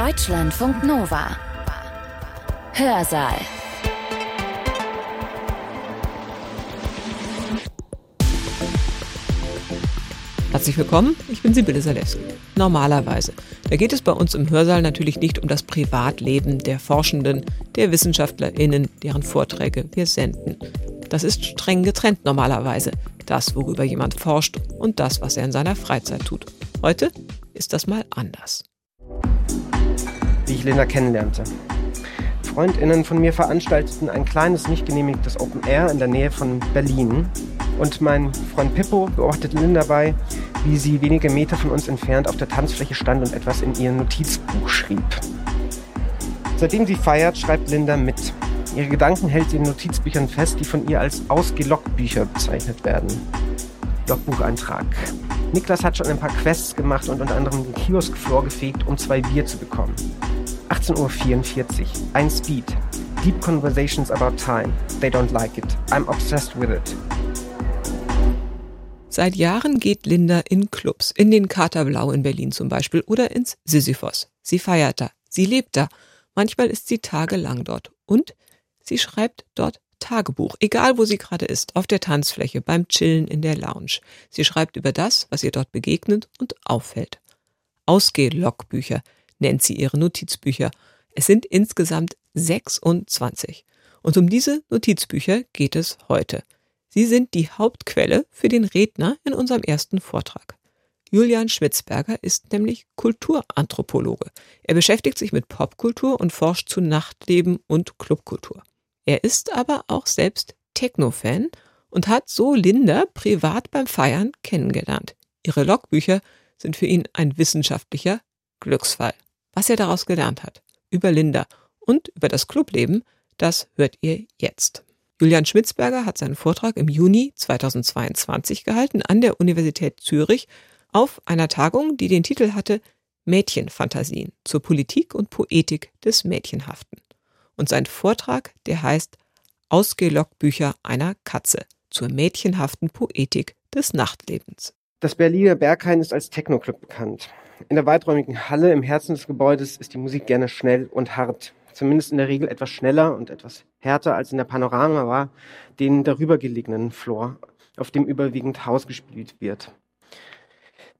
Deutschlandfunk Nova. Hörsaal. Herzlich willkommen, ich bin Sibylle Salewski. Normalerweise. Da geht es bei uns im Hörsaal natürlich nicht um das Privatleben der Forschenden, der WissenschaftlerInnen, deren Vorträge wir senden. Das ist streng getrennt normalerweise. Das, worüber jemand forscht und das, was er in seiner Freizeit tut. Heute ist das mal anders. Wie ich Linda kennenlernte. FreundInnen von mir veranstalteten ein kleines, nicht genehmigtes Open Air in der Nähe von Berlin. Und mein Freund Pippo beobachtete Linda dabei, wie sie wenige Meter von uns entfernt auf der Tanzfläche stand und etwas in ihr Notizbuch schrieb. Seitdem sie feiert, schreibt Linda mit. Ihre Gedanken hält sie in Notizbüchern fest, die von ihr als Ausgeloggbücher bezeichnet werden. Logbucheintrag. Niklas hat schon ein paar Quests gemacht und unter anderem den Kioskfloor gefegt, um zwei Bier zu bekommen. 18.44 Uhr. Ein Speed. Deep Conversations about time. They don't like it. I'm obsessed with it. Seit Jahren geht Linda in Clubs, in den Katerblau in Berlin zum Beispiel oder ins Sisyphos. Sie feiert da, sie lebt da. Manchmal ist sie tagelang dort und Sie schreibt dort Tagebuch, egal wo sie gerade ist, auf der Tanzfläche, beim Chillen in der Lounge. Sie schreibt über das, was ihr dort begegnet und auffällt. Ausgeh-Logbücher nennt sie ihre Notizbücher. Es sind insgesamt 26. Und um diese Notizbücher geht es heute. Sie sind die Hauptquelle für den Redner in unserem ersten Vortrag. Julian Schwitzberger ist nämlich Kulturanthropologe. Er beschäftigt sich mit Popkultur und forscht zu Nachtleben und Clubkultur. Er ist aber auch selbst Techno-Fan und hat so Linda privat beim Feiern kennengelernt. Ihre Logbücher sind für ihn ein wissenschaftlicher Glücksfall. Was er daraus gelernt hat, über Linda und über das Clubleben, das hört ihr jetzt. Julian Schmitzberger hat seinen Vortrag im Juni 2022 gehalten an der Universität Zürich auf einer Tagung, die den Titel hatte Mädchenfantasien zur Politik und Poetik des Mädchenhaften. Und sein Vortrag, der heißt Ausgelogbücher einer Katze zur mädchenhaften Poetik des Nachtlebens. Das Berliner Berghain ist als Techno-Club bekannt. In der weiträumigen Halle im Herzen des Gebäudes ist die Musik gerne schnell und hart. Zumindest in der Regel etwas schneller und etwas härter als in der Panorama war, den darüber gelegenen Floor, auf dem überwiegend Haus gespielt wird.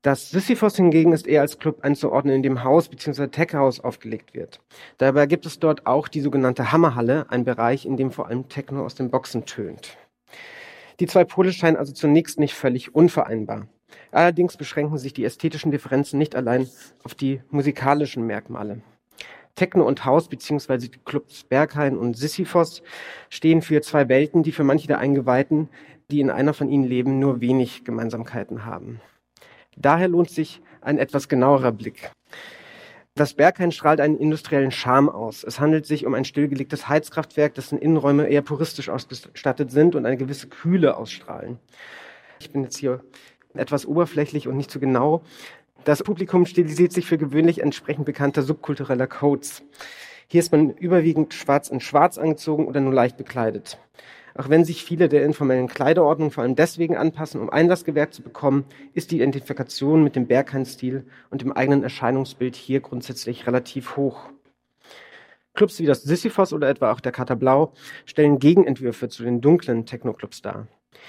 Das Sisyphos hingegen ist eher als Club einzuordnen, in dem Haus bzw. Tech-House aufgelegt wird. Dabei gibt es dort auch die sogenannte Hammerhalle, ein Bereich, in dem vor allem Techno aus den Boxen tönt. Die zwei Pole scheinen also zunächst nicht völlig unvereinbar. Allerdings beschränken sich die ästhetischen Differenzen nicht allein auf die musikalischen Merkmale. Techno und Haus bzw. die Clubs Berghain und Sisyphos stehen für zwei Welten, die für manche der Eingeweihten, die in einer von ihnen leben, nur wenig Gemeinsamkeiten haben. Daher lohnt sich ein etwas genauerer Blick. Das Berghain strahlt einen industriellen Charme aus. Es handelt sich um ein stillgelegtes Heizkraftwerk, dessen Innenräume eher puristisch ausgestattet sind und eine gewisse Kühle ausstrahlen. Ich bin jetzt hier etwas oberflächlich und nicht so genau. Das Publikum stilisiert sich für gewöhnlich entsprechend bekannter subkultureller Codes. Hier ist man überwiegend schwarz in schwarz angezogen oder nur leicht bekleidet. Auch wenn sich viele der informellen Kleiderordnung vor allem deswegen anpassen, um Einlass gewährt zu bekommen, ist die Identifikation mit dem Berghain-Stil und dem eigenen Erscheinungsbild hier grundsätzlich relativ hoch. Clubs wie das Sisyphos oder etwa auch der Kater Blau stellen Gegenentwürfe zu den dunklen Techno-Clubs dar.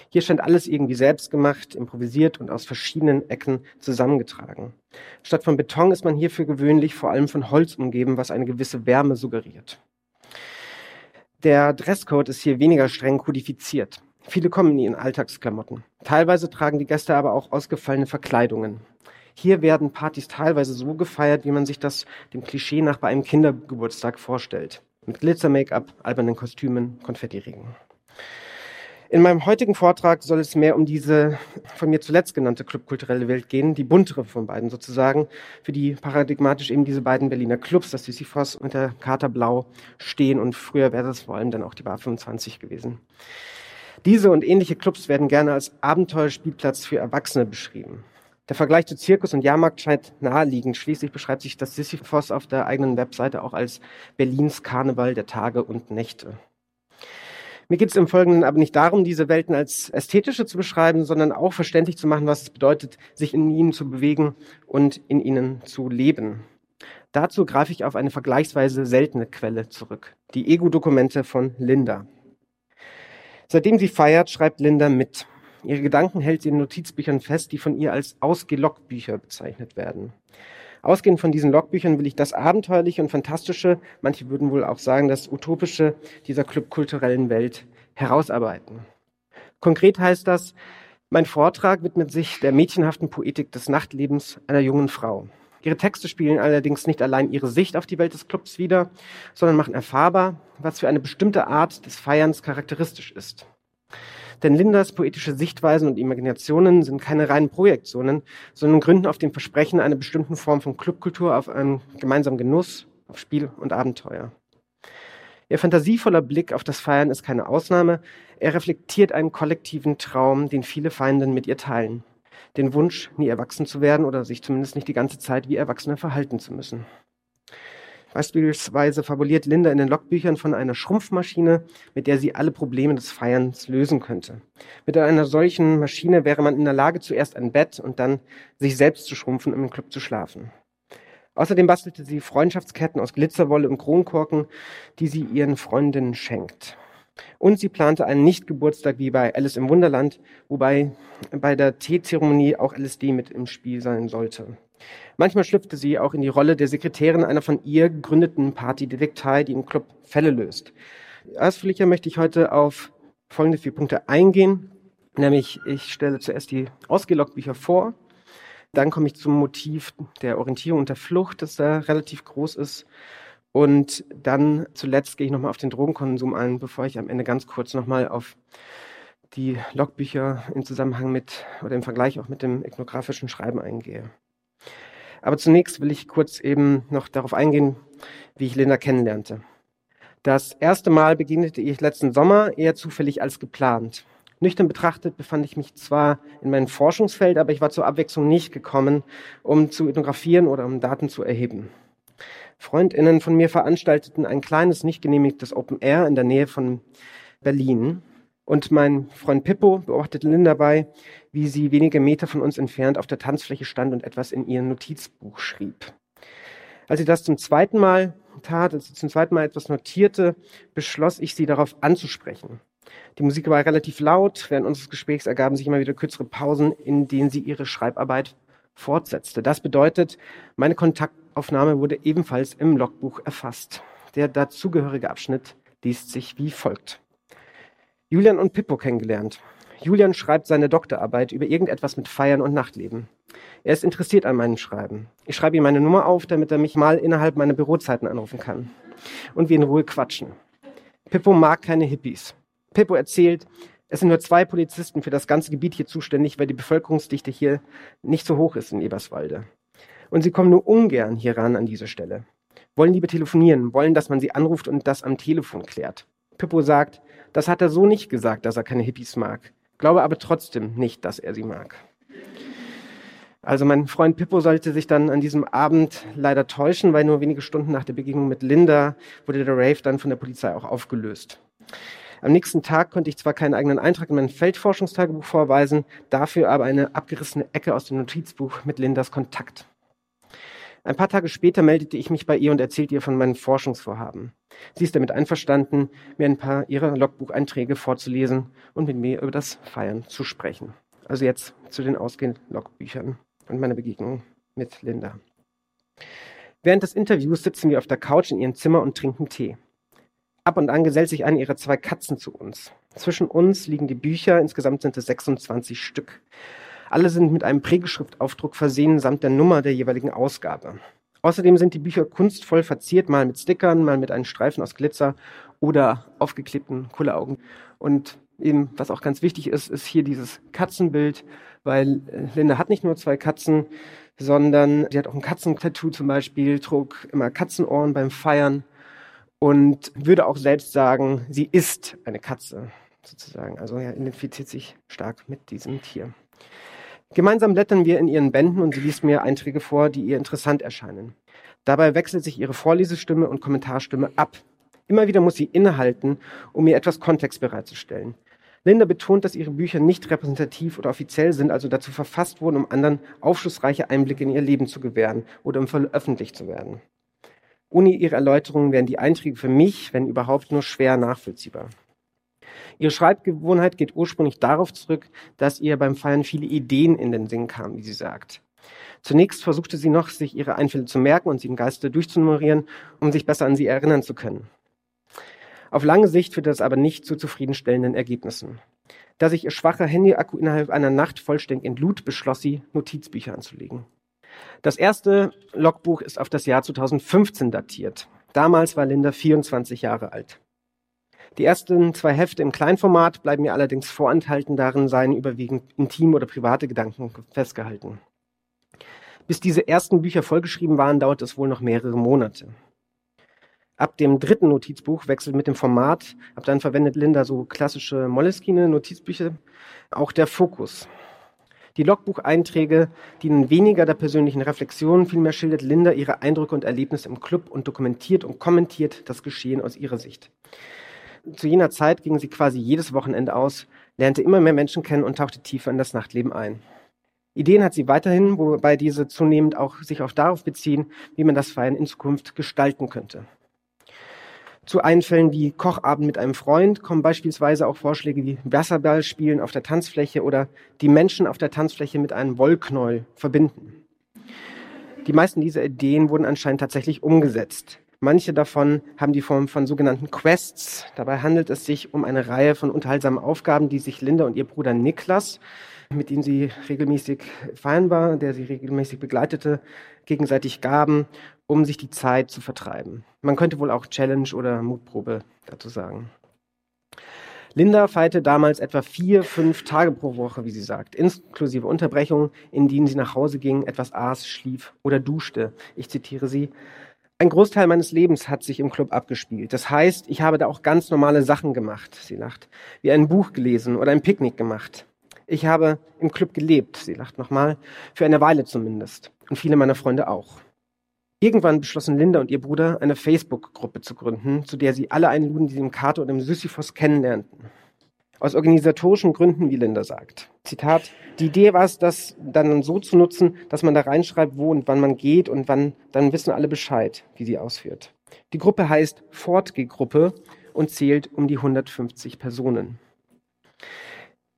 Hier scheint alles irgendwie selbst gemacht, improvisiert und aus verschiedenen Ecken zusammengetragen. Statt von Beton ist man hier für gewöhnlich vor allem von Holz umgeben, was eine gewisse Wärme suggeriert. Der Dresscode ist hier weniger streng kodifiziert. Viele kommen in ihren Alltagsklamotten. Teilweise tragen die Gäste aber auch ausgefallene Verkleidungen. Hier werden Partys teilweise so gefeiert, wie man sich das dem Klischee nach bei einem Kindergeburtstag vorstellt. Mit Glitzer-Make-up, albernen Kostümen, Konfettiregen. In meinem heutigen Vortrag soll es mehr um diese von mir zuletzt genannte clubkulturelle Welt gehen, die buntere von beiden sozusagen, für die paradigmatisch eben diese beiden Berliner Clubs, das Sisyphos und der Kater Blau, stehen und früher wäre das vor allem dann auch die Bar 25 gewesen. Diese und ähnliche Clubs werden gerne als Abenteuerspielplatz für Erwachsene beschrieben. Der Vergleich zu Zirkus und Jahrmarkt scheint naheliegend. Schließlich beschreibt sich das Sisyphos auf der eigenen Webseite auch als Berlins Karneval der Tage und Nächte. Mir geht es im Folgenden aber nicht darum, diese Welten als ästhetische zu beschreiben, sondern auch verständlich zu machen, was es bedeutet, sich in ihnen zu bewegen und in ihnen zu leben. Dazu greife ich auf eine vergleichsweise seltene Quelle zurück, die Ego-Dokumente von Linda. Seitdem sie feiert, schreibt Linda mit. Ihre Gedanken hält sie in Notizbüchern fest, die von ihr als Ausgeloggbücher bezeichnet werden. Ausgehend von diesen Logbüchern will ich das Abenteuerliche und Fantastische, manche würden wohl auch sagen, das Utopische dieser clubkulturellen Welt herausarbeiten. Konkret heißt das, mein Vortrag widmet sich der mädchenhaften Poetik des Nachtlebens einer jungen Frau. Ihre Texte spielen allerdings nicht allein ihre Sicht auf die Welt des Clubs wider, sondern machen erfahrbar, was für eine bestimmte Art des Feierns charakteristisch ist. Denn Lindas poetische Sichtweisen und Imaginationen sind keine reinen Projektionen, sondern gründen auf dem Versprechen einer bestimmten Form von Clubkultur auf einen gemeinsamen Genuss, auf Spiel und Abenteuer. Ihr fantasievoller Blick auf das Feiern ist keine Ausnahme. Er reflektiert einen kollektiven Traum, den viele Feinden mit ihr teilen. Den Wunsch, nie erwachsen zu werden oder sich zumindest nicht die ganze Zeit wie Erwachsene verhalten zu müssen. Beispielsweise fabuliert Linda in den Logbüchern von einer Schrumpfmaschine, mit der sie alle Probleme des Feierns lösen könnte. Mit einer solchen Maschine wäre man in der Lage, zuerst ein Bett und dann sich selbst zu schrumpfen, um im Club zu schlafen. Außerdem bastelte sie Freundschaftsketten aus Glitzerwolle und Kronkorken, die sie ihren Freundinnen schenkt. Und sie plante einen Nicht-Geburtstag wie bei Alice im Wunderland, wobei bei der Teezeremonie auch LSD mit im Spiel sein sollte. Manchmal schlüpfte sie auch in die Rolle der Sekretärin einer von ihr gegründeten Partydetektei, die im Club Fälle löst. Ausführlicher möchte ich heute auf folgende vier Punkte eingehen. Nämlich, ich stelle zuerst die Ausgeloggbücher vor. Dann komme ich zum Motiv der Orientierung und der Flucht, das da relativ groß ist. Und dann zuletzt gehe ich nochmal auf den Drogenkonsum ein, bevor ich am Ende ganz kurz nochmal auf die Logbücher im Zusammenhang mit oder im Vergleich auch mit dem ethnografischen Schreiben eingehe. Aber zunächst will ich kurz eben noch darauf eingehen, wie ich Linda kennenlernte. Das erste Mal begegnete ich letzten Sommer eher zufällig als geplant. Nüchtern betrachtet befand ich mich zwar in meinem Forschungsfeld, aber ich war zur Abwechslung nicht gekommen, um zu ethnographieren oder um Daten zu erheben. Freundinnen von mir veranstalteten ein kleines, nicht genehmigtes Open Air in der Nähe von Berlin. Und mein Freund Pippo beobachtete Lynn dabei, wie sie wenige Meter von uns entfernt auf der Tanzfläche stand und etwas in ihr Notizbuch schrieb. Als sie das zum zweiten Mal tat, als sie zum zweiten Mal etwas notierte, beschloss ich, sie darauf anzusprechen. Die Musik war relativ laut. Während unseres Gesprächs ergaben sich immer wieder kürzere Pausen, in denen sie ihre Schreibarbeit fortsetzte. Das bedeutet, meine Kontaktaufnahme wurde ebenfalls im Logbuch erfasst. Der dazugehörige Abschnitt liest sich wie folgt. Julian und Pippo kennengelernt. Julian schreibt seine Doktorarbeit über irgendetwas mit Feiern und Nachtleben. Er ist interessiert an meinem Schreiben. Ich schreibe ihm meine Nummer auf, damit er mich mal innerhalb meiner Bürozeiten anrufen kann. Und wir in Ruhe quatschen. Pippo mag keine Hippies. Pippo erzählt, es sind nur zwei Polizisten für das ganze Gebiet hier zuständig, weil die Bevölkerungsdichte hier nicht so hoch ist in Eberswalde. Und sie kommen nur ungern hier ran an diese Stelle. Wollen lieber telefonieren, wollen, dass man sie anruft und das am Telefon klärt. Pippo sagt, das hat er so nicht gesagt, dass er keine Hippies mag. Glaube aber trotzdem nicht, dass er sie mag. Also mein Freund Pippo sollte sich dann an diesem Abend leider täuschen, weil nur wenige Stunden nach der Begegnung mit Linda wurde der Rave dann von der Polizei auch aufgelöst. Am nächsten Tag konnte ich zwar keinen eigenen Eintrag in mein Feldforschungstagebuch vorweisen, dafür aber eine abgerissene Ecke aus dem Notizbuch mit Lindas Kontakt. Ein paar Tage später meldete ich mich bei ihr und erzählte ihr von meinen Forschungsvorhaben. Sie ist damit einverstanden, mir ein paar ihrer Logbucheinträge vorzulesen und mit mir über das Feiern zu sprechen. Also jetzt zu den ausgehenden Logbüchern und meiner Begegnung mit Linda. Während des Interviews sitzen wir auf der Couch in ihrem Zimmer und trinken Tee. Ab und an gesellt sich eine ihrer zwei Katzen zu uns. Zwischen uns liegen die Bücher, insgesamt sind es 26 Stück. Alle sind mit einem Prägeschriftaufdruck versehen samt der Nummer der jeweiligen Ausgabe. Außerdem sind die Bücher kunstvoll verziert, mal mit Stickern, mal mit einem Streifen aus Glitzer oder aufgeklebten Kulleraugen. Und eben, was auch ganz wichtig ist, ist hier dieses Katzenbild, weil äh, Linda hat nicht nur zwei Katzen, sondern sie hat auch ein Katzentattoo zum Beispiel, trug immer Katzenohren beim Feiern und würde auch selbst sagen, sie ist eine Katze sozusagen. Also er identifiziert sich stark mit diesem Tier. Gemeinsam blättern wir in ihren Bänden und sie liest mir Einträge vor, die ihr interessant erscheinen. Dabei wechselt sich ihre Vorlesestimme und Kommentarstimme ab. Immer wieder muss sie innehalten, um mir etwas Kontext bereitzustellen. Linda betont, dass ihre Bücher nicht repräsentativ oder offiziell sind, also dazu verfasst wurden, um anderen aufschlussreiche Einblicke in ihr Leben zu gewähren oder um veröffentlicht zu werden. Ohne ihre Erläuterungen wären die Einträge für mich, wenn überhaupt, nur schwer nachvollziehbar. Ihre Schreibgewohnheit geht ursprünglich darauf zurück, dass ihr beim Feiern viele Ideen in den Sinn kamen, wie sie sagt. Zunächst versuchte sie noch, sich ihre Einfälle zu merken und sie im Geiste durchzunummerieren, um sich besser an sie erinnern zu können. Auf lange Sicht führte das aber nicht zu zufriedenstellenden Ergebnissen. Da sich ihr schwacher Handyakku innerhalb einer Nacht vollständig entlud, beschloss sie, Notizbücher anzulegen. Das erste Logbuch ist auf das Jahr 2015 datiert. Damals war Linda 24 Jahre alt. Die ersten zwei Hefte im Kleinformat bleiben mir allerdings vorenthalten, darin seien überwiegend intime oder private Gedanken festgehalten. Bis diese ersten Bücher vollgeschrieben waren, dauert es wohl noch mehrere Monate. Ab dem dritten Notizbuch wechselt mit dem Format, ab dann verwendet Linda so klassische Moleskine Notizbücher, auch der Fokus. Die Logbucheinträge dienen weniger der persönlichen Reflexion, vielmehr schildert Linda ihre Eindrücke und Erlebnisse im Club und dokumentiert und kommentiert das Geschehen aus ihrer Sicht. Zu jener Zeit ging sie quasi jedes Wochenende aus, lernte immer mehr Menschen kennen und tauchte tiefer in das Nachtleben ein. Ideen hat sie weiterhin, wobei diese zunehmend auch sich auch darauf beziehen, wie man das Feiern in Zukunft gestalten könnte. Zu Einfällen wie Kochabend mit einem Freund kommen beispielsweise auch Vorschläge wie Wasserballspielen auf der Tanzfläche oder die Menschen auf der Tanzfläche mit einem Wollknäuel verbinden. Die meisten dieser Ideen wurden anscheinend tatsächlich umgesetzt. Manche davon haben die Form von sogenannten Quests. Dabei handelt es sich um eine Reihe von unterhaltsamen Aufgaben, die sich Linda und ihr Bruder Niklas, mit dem sie regelmäßig feiern war, der sie regelmäßig begleitete, gegenseitig gaben, um sich die Zeit zu vertreiben. Man könnte wohl auch Challenge oder Mutprobe dazu sagen. Linda feierte damals etwa vier, fünf Tage pro Woche, wie sie sagt, inklusive Unterbrechungen, in denen sie nach Hause ging, etwas aß, schlief oder duschte. Ich zitiere sie. Ein Großteil meines Lebens hat sich im Club abgespielt. Das heißt, ich habe da auch ganz normale Sachen gemacht, sie lacht, wie ein Buch gelesen oder ein Picknick gemacht. Ich habe im Club gelebt, sie lacht nochmal, für eine Weile zumindest. Und viele meiner Freunde auch. Irgendwann beschlossen Linda und ihr Bruder, eine Facebook-Gruppe zu gründen, zu der sie alle einluden, die sie im Kater und im Sisyphos kennenlernten. Aus organisatorischen Gründen, wie Linda sagt. Zitat, die Idee war es, das dann so zu nutzen, dass man da reinschreibt, wo und wann man geht und wann, dann wissen alle Bescheid, wie sie ausführt. Die Gruppe heißt Fortgeh-Gruppe und zählt um die 150 Personen.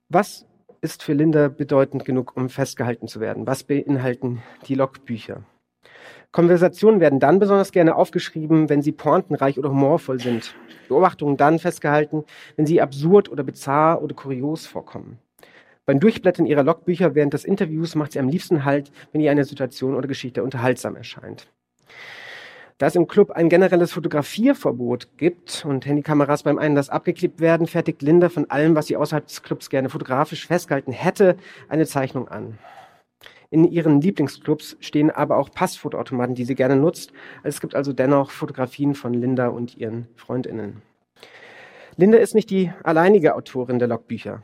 Was ist für Linda bedeutend genug, um festgehalten zu werden? Was beinhalten die Logbücher? Konversationen werden dann besonders gerne aufgeschrieben, wenn sie pointenreich oder humorvoll sind. Beobachtungen dann festgehalten, wenn sie absurd oder bizarr oder kurios vorkommen. Beim Durchblättern ihrer Logbücher während des Interviews macht sie am liebsten Halt, wenn ihr eine Situation oder Geschichte unterhaltsam erscheint. Da es im Club ein generelles Fotografierverbot gibt und Handykameras beim Einlass abgeklebt werden, fertigt Linda von allem, was sie außerhalb des Clubs gerne fotografisch festgehalten hätte, eine Zeichnung an. In ihren Lieblingsclubs stehen aber auch Passfotoautomaten, die sie gerne nutzt. Es gibt also dennoch Fotografien von Linda und ihren Freundinnen. Linda ist nicht die alleinige Autorin der Logbücher.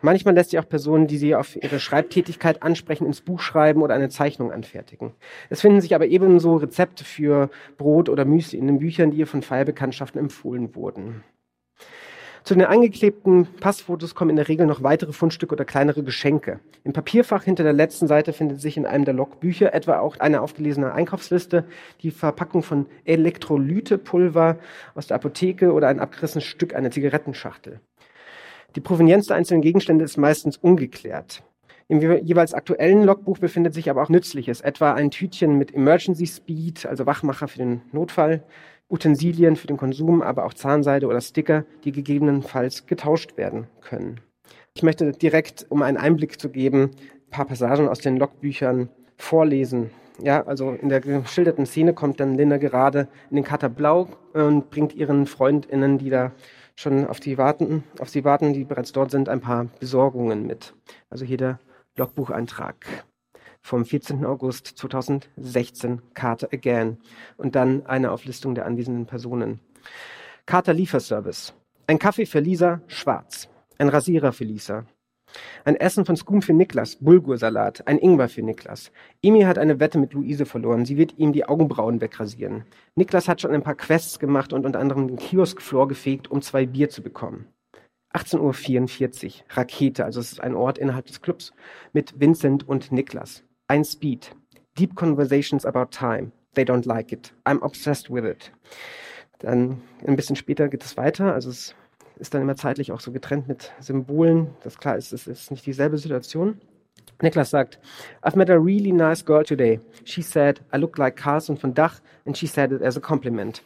Manchmal lässt sie auch Personen, die sie auf ihre Schreibtätigkeit ansprechen, ins Buch schreiben oder eine Zeichnung anfertigen. Es finden sich aber ebenso Rezepte für Brot oder Müsli in den Büchern, die ihr von Feierbekanntschaften empfohlen wurden. Zu den angeklebten Passfotos kommen in der Regel noch weitere Fundstücke oder kleinere Geschenke. Im Papierfach hinter der letzten Seite findet sich in einem der Logbücher etwa auch eine aufgelesene Einkaufsliste, die Verpackung von Elektrolytepulver aus der Apotheke oder ein abgerissenes Stück einer Zigarettenschachtel. Die Provenienz der einzelnen Gegenstände ist meistens ungeklärt. Im jeweils aktuellen Logbuch befindet sich aber auch Nützliches, etwa ein Tütchen mit Emergency Speed, also Wachmacher für den Notfall, Utensilien für den Konsum, aber auch Zahnseide oder Sticker, die gegebenenfalls getauscht werden können. Ich möchte direkt, um einen Einblick zu geben, ein paar Passagen aus den Logbüchern vorlesen. Ja, also in der geschilderten Szene kommt dann Linda gerade in den Kater Blau und bringt ihren FreundInnen, die da schon auf, die warten, auf sie warten, die bereits dort sind, ein paar Besorgungen mit. Also hier der Logbucheintrag vom 14. August 2016, Carter Again. Und dann eine Auflistung der anwesenden Personen. Carter Lieferservice. Ein Kaffee für Lisa, schwarz. Ein Rasierer für Lisa. Ein Essen von Scoom für Niklas, Bulgursalat, ein Ingwer für Niklas. Emi hat eine Wette mit Luise verloren. Sie wird ihm die Augenbrauen wegrasieren. Niklas hat schon ein paar Quests gemacht und unter anderem den Kioskfloor gefegt, um zwei Bier zu bekommen. 18.44 Uhr, Rakete, also es ist ein Ort innerhalb des Clubs, mit Vincent und Niklas. Ein Speed. Deep Conversations About Time. They don't like it. I'm obsessed with it. Dann ein bisschen später geht es weiter. Also es ist dann immer zeitlich auch so getrennt mit Symbolen. Das klar ist, es ist nicht dieselbe Situation. Niklas sagt, I've met a really nice girl today. She said, I look like Carson von Dach and she said it as a compliment.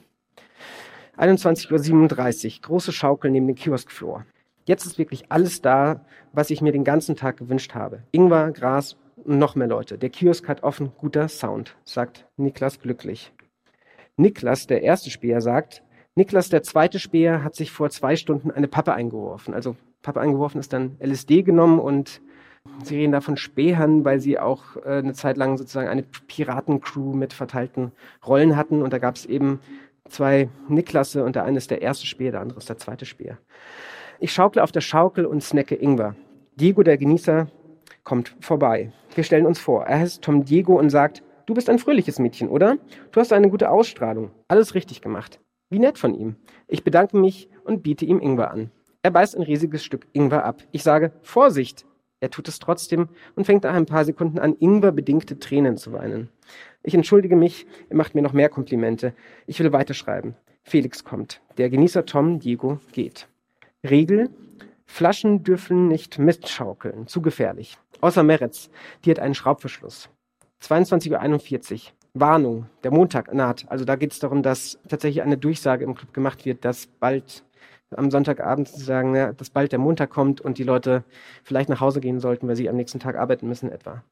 21.37 Uhr, große Schaukel neben dem Kioskfloor. Jetzt ist wirklich alles da, was ich mir den ganzen Tag gewünscht habe. Ingwer, Gras noch mehr Leute. Der Kiosk hat offen, guter Sound, sagt Niklas glücklich. Niklas, der erste Speer, sagt, Niklas, der zweite Speer, hat sich vor zwei Stunden eine Pappe eingeworfen. Also Pappe eingeworfen ist dann LSD genommen und sie reden da von Spähern, weil sie auch äh, eine Zeit lang sozusagen eine Piratencrew mit verteilten Rollen hatten und da gab es eben zwei Niklasse und der eine ist der erste Speer, der andere ist der zweite Speer. Ich schaukle auf der Schaukel und snacke Ingwer. Diego, der Genießer, kommt vorbei. Wir stellen uns vor. Er heißt Tom Diego und sagt, du bist ein fröhliches Mädchen, oder? Du hast eine gute Ausstrahlung. Alles richtig gemacht. Wie nett von ihm. Ich bedanke mich und biete ihm Ingwer an. Er beißt ein riesiges Stück Ingwer ab. Ich sage, Vorsicht! Er tut es trotzdem und fängt nach ein paar Sekunden an, Ingwer-bedingte Tränen zu weinen. Ich entschuldige mich, er macht mir noch mehr Komplimente. Ich will weiterschreiben. Felix kommt. Der Genießer Tom Diego geht. Regel, Flaschen dürfen nicht mitschaukeln, zu gefährlich. Außer Meretz, die hat einen Schraubverschluss. 22.41 Uhr. Warnung, der Montag naht. Also da geht es darum, dass tatsächlich eine Durchsage im Club gemacht wird, dass bald am Sonntagabend zu sagen, ja, dass bald der Montag kommt und die Leute vielleicht nach Hause gehen sollten, weil sie am nächsten Tag arbeiten müssen etwa.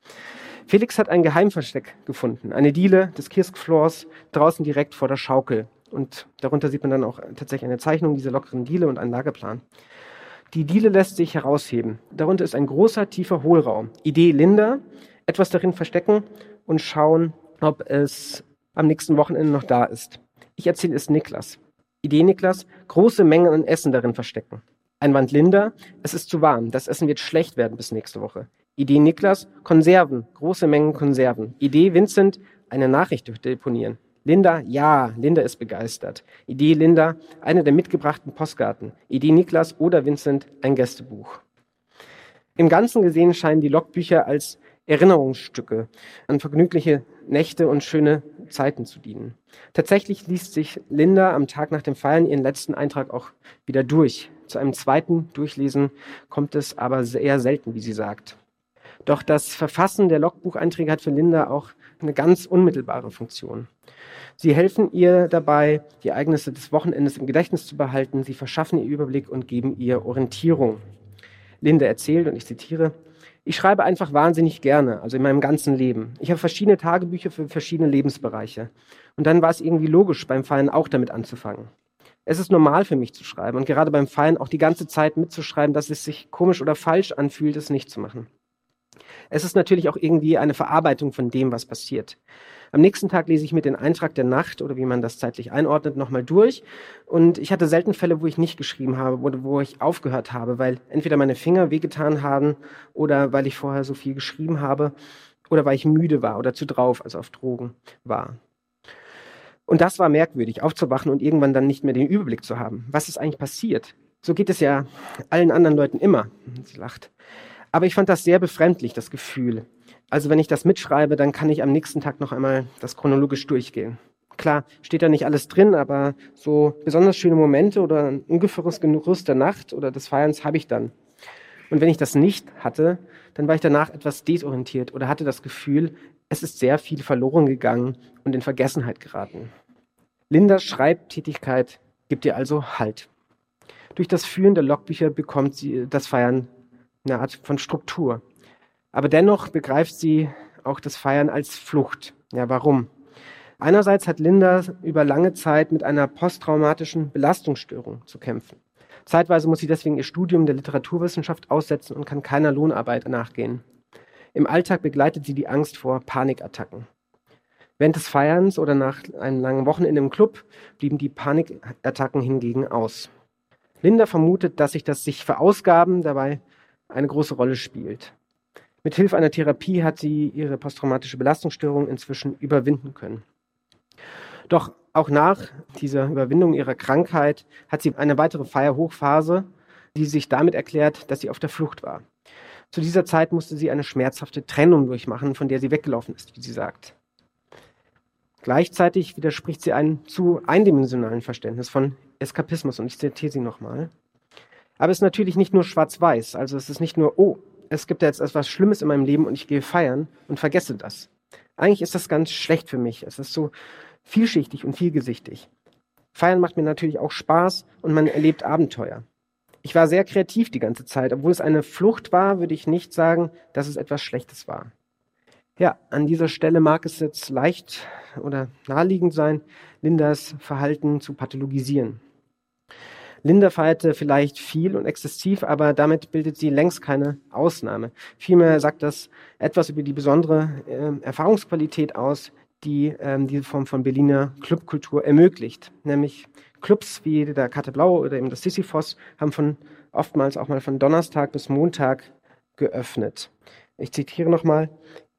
Felix hat ein Geheimversteck gefunden, eine Diele des Kirskfloors draußen direkt vor der Schaukel. Und darunter sieht man dann auch tatsächlich eine Zeichnung dieser lockeren Diele und einen Lageplan. Die Diele lässt sich herausheben. Darunter ist ein großer, tiefer Hohlraum. Idee Linda, etwas darin verstecken und schauen, ob es am nächsten Wochenende noch da ist. Ich erzähle es Niklas. Idee Niklas, große Mengen an Essen darin verstecken. Einwand Linda, es ist zu warm, das Essen wird schlecht werden bis nächste Woche. Idee Niklas, Konserven, große Mengen Konserven. Idee Vincent, eine Nachricht deponieren. Linda, ja, Linda ist begeistert. Idee Linda, eine der mitgebrachten Postkarten. Idee Niklas oder Vincent, ein Gästebuch. Im Ganzen gesehen scheinen die Logbücher als Erinnerungsstücke an vergnügliche Nächte und schöne Zeiten zu dienen. Tatsächlich liest sich Linda am Tag nach dem Feiern ihren letzten Eintrag auch wieder durch. Zu einem zweiten Durchlesen kommt es aber sehr selten, wie sie sagt. Doch das Verfassen der Logbucheinträge hat für Linda auch eine ganz unmittelbare Funktion. Sie helfen ihr dabei, die Ereignisse des Wochenendes im Gedächtnis zu behalten, sie verschaffen ihr Überblick und geben ihr Orientierung. Linda erzählt, und ich zitiere, ich schreibe einfach wahnsinnig gerne, also in meinem ganzen Leben. Ich habe verschiedene Tagebücher für verschiedene Lebensbereiche. Und dann war es irgendwie logisch, beim Feiern auch damit anzufangen. Es ist normal für mich zu schreiben und gerade beim Feiern auch die ganze Zeit mitzuschreiben, dass es sich komisch oder falsch anfühlt, es nicht zu machen. Es ist natürlich auch irgendwie eine Verarbeitung von dem, was passiert. Am nächsten Tag lese ich mir den Eintrag der Nacht oder wie man das zeitlich einordnet, nochmal durch. Und ich hatte selten Fälle, wo ich nicht geschrieben habe oder wo ich aufgehört habe, weil entweder meine Finger wehgetan haben oder weil ich vorher so viel geschrieben habe oder weil ich müde war oder zu drauf, also auf Drogen war. Und das war merkwürdig, aufzuwachen und irgendwann dann nicht mehr den Überblick zu haben. Was ist eigentlich passiert? So geht es ja allen anderen Leuten immer. Sie lacht. Aber ich fand das sehr befremdlich, das Gefühl. Also wenn ich das mitschreibe, dann kann ich am nächsten Tag noch einmal das chronologisch durchgehen. Klar, steht da nicht alles drin, aber so besonders schöne Momente oder ein ungefähres Genuss der Nacht oder des Feierns habe ich dann. Und wenn ich das nicht hatte, dann war ich danach etwas desorientiert oder hatte das Gefühl, es ist sehr viel verloren gegangen und in Vergessenheit geraten. Lindas Schreibtätigkeit gibt ihr also Halt. Durch das Führen der Logbücher bekommt sie das Feiern eine Art von Struktur. Aber dennoch begreift sie auch das Feiern als Flucht. Ja, warum? Einerseits hat Linda über lange Zeit mit einer posttraumatischen Belastungsstörung zu kämpfen. Zeitweise muss sie deswegen ihr Studium der Literaturwissenschaft aussetzen und kann keiner Lohnarbeit nachgehen. Im Alltag begleitet sie die Angst vor Panikattacken. Während des Feierns oder nach einem langen Wochenende im Club blieben die Panikattacken hingegen aus. Linda vermutet, dass sich das sich Verausgaben dabei eine große Rolle spielt. Mit Hilfe einer Therapie hat sie ihre posttraumatische Belastungsstörung inzwischen überwinden können. Doch auch nach dieser Überwindung ihrer Krankheit hat sie eine weitere Feierhochphase, die sich damit erklärt, dass sie auf der Flucht war. Zu dieser Zeit musste sie eine schmerzhafte Trennung durchmachen, von der sie weggelaufen ist, wie sie sagt. Gleichzeitig widerspricht sie einem zu eindimensionalen Verständnis von Eskapismus. Und ich zitiere sie nochmal. Aber es ist natürlich nicht nur schwarz-weiß. Also es ist nicht nur, oh, es gibt ja jetzt etwas Schlimmes in meinem Leben und ich gehe feiern und vergesse das. Eigentlich ist das ganz schlecht für mich. Es ist so vielschichtig und vielgesichtig. Feiern macht mir natürlich auch Spaß und man erlebt Abenteuer. Ich war sehr kreativ die ganze Zeit. Obwohl es eine Flucht war, würde ich nicht sagen, dass es etwas Schlechtes war. Ja, an dieser Stelle mag es jetzt leicht oder naheliegend sein, Lindas Verhalten zu pathologisieren. Linda feierte vielleicht viel und exzessiv, aber damit bildet sie längst keine Ausnahme. Vielmehr sagt das etwas über die besondere äh, Erfahrungsqualität aus, die ähm, diese Form von Berliner Clubkultur ermöglicht. Nämlich Clubs wie der Karte Blau oder eben das Sisyphos haben von oftmals auch mal von Donnerstag bis Montag geöffnet. Ich zitiere nochmal.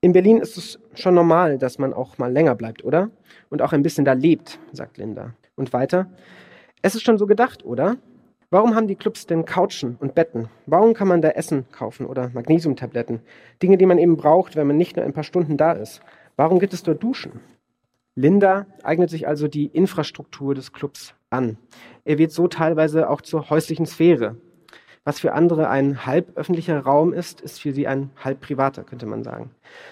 In Berlin ist es schon normal, dass man auch mal länger bleibt, oder? Und auch ein bisschen da lebt, sagt Linda. Und weiter. Es ist schon so gedacht, oder? Warum haben die Clubs denn Couchen und Betten? Warum kann man da Essen kaufen oder Magnesiumtabletten? Dinge, die man eben braucht, wenn man nicht nur ein paar Stunden da ist. Warum gibt es dort Duschen? Linda eignet sich also die Infrastruktur des Clubs an. Er wird so teilweise auch zur häuslichen Sphäre. Was für andere ein halb öffentlicher Raum ist, ist für sie ein halb privater, könnte man sagen.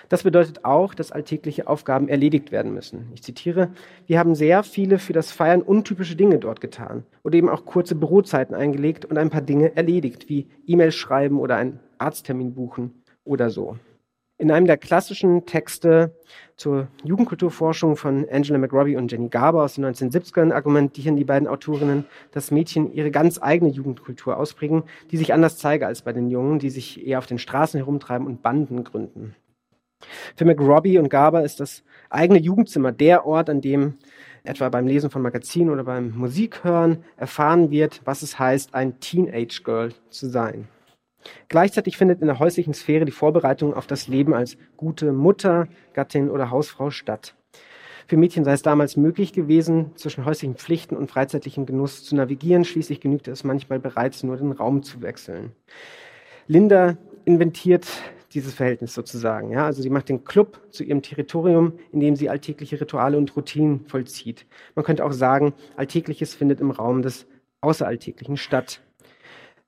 Das bedeutet auch, dass alltägliche Aufgaben erledigt werden müssen. Ich zitiere, wir haben sehr viele für das Feiern untypische Dinge dort getan oder eben auch kurze Bürozeiten eingelegt und ein paar Dinge erledigt, wie E-Mails schreiben oder einen Arzttermin buchen oder so. In einem der klassischen Texte zur Jugendkulturforschung von Angela McRobbie und Jenny Garber aus den 1970ern argumentieren die beiden Autorinnen, dass Mädchen ihre ganz eigene Jugendkultur ausprägen, die sich anders zeige als bei den Jungen, die sich eher auf den Straßen herumtreiben und Banden gründen. Für McRobbie und Garber ist das eigene Jugendzimmer der Ort, an dem etwa beim Lesen von Magazinen oder beim Musikhören erfahren wird, was es heißt, ein Teenage Girl zu sein. Gleichzeitig findet in der häuslichen Sphäre die Vorbereitung auf das Leben als gute Mutter, Gattin oder Hausfrau statt. Für Mädchen sei es damals möglich gewesen, zwischen häuslichen Pflichten und freizeitlichem Genuss zu navigieren. Schließlich genügte es manchmal bereits nur, den Raum zu wechseln. Linda inventiert dieses Verhältnis sozusagen. Ja? Also sie macht den Club zu ihrem Territorium, in dem sie alltägliche Rituale und Routinen vollzieht. Man könnte auch sagen, Alltägliches findet im Raum des Außeralltäglichen statt.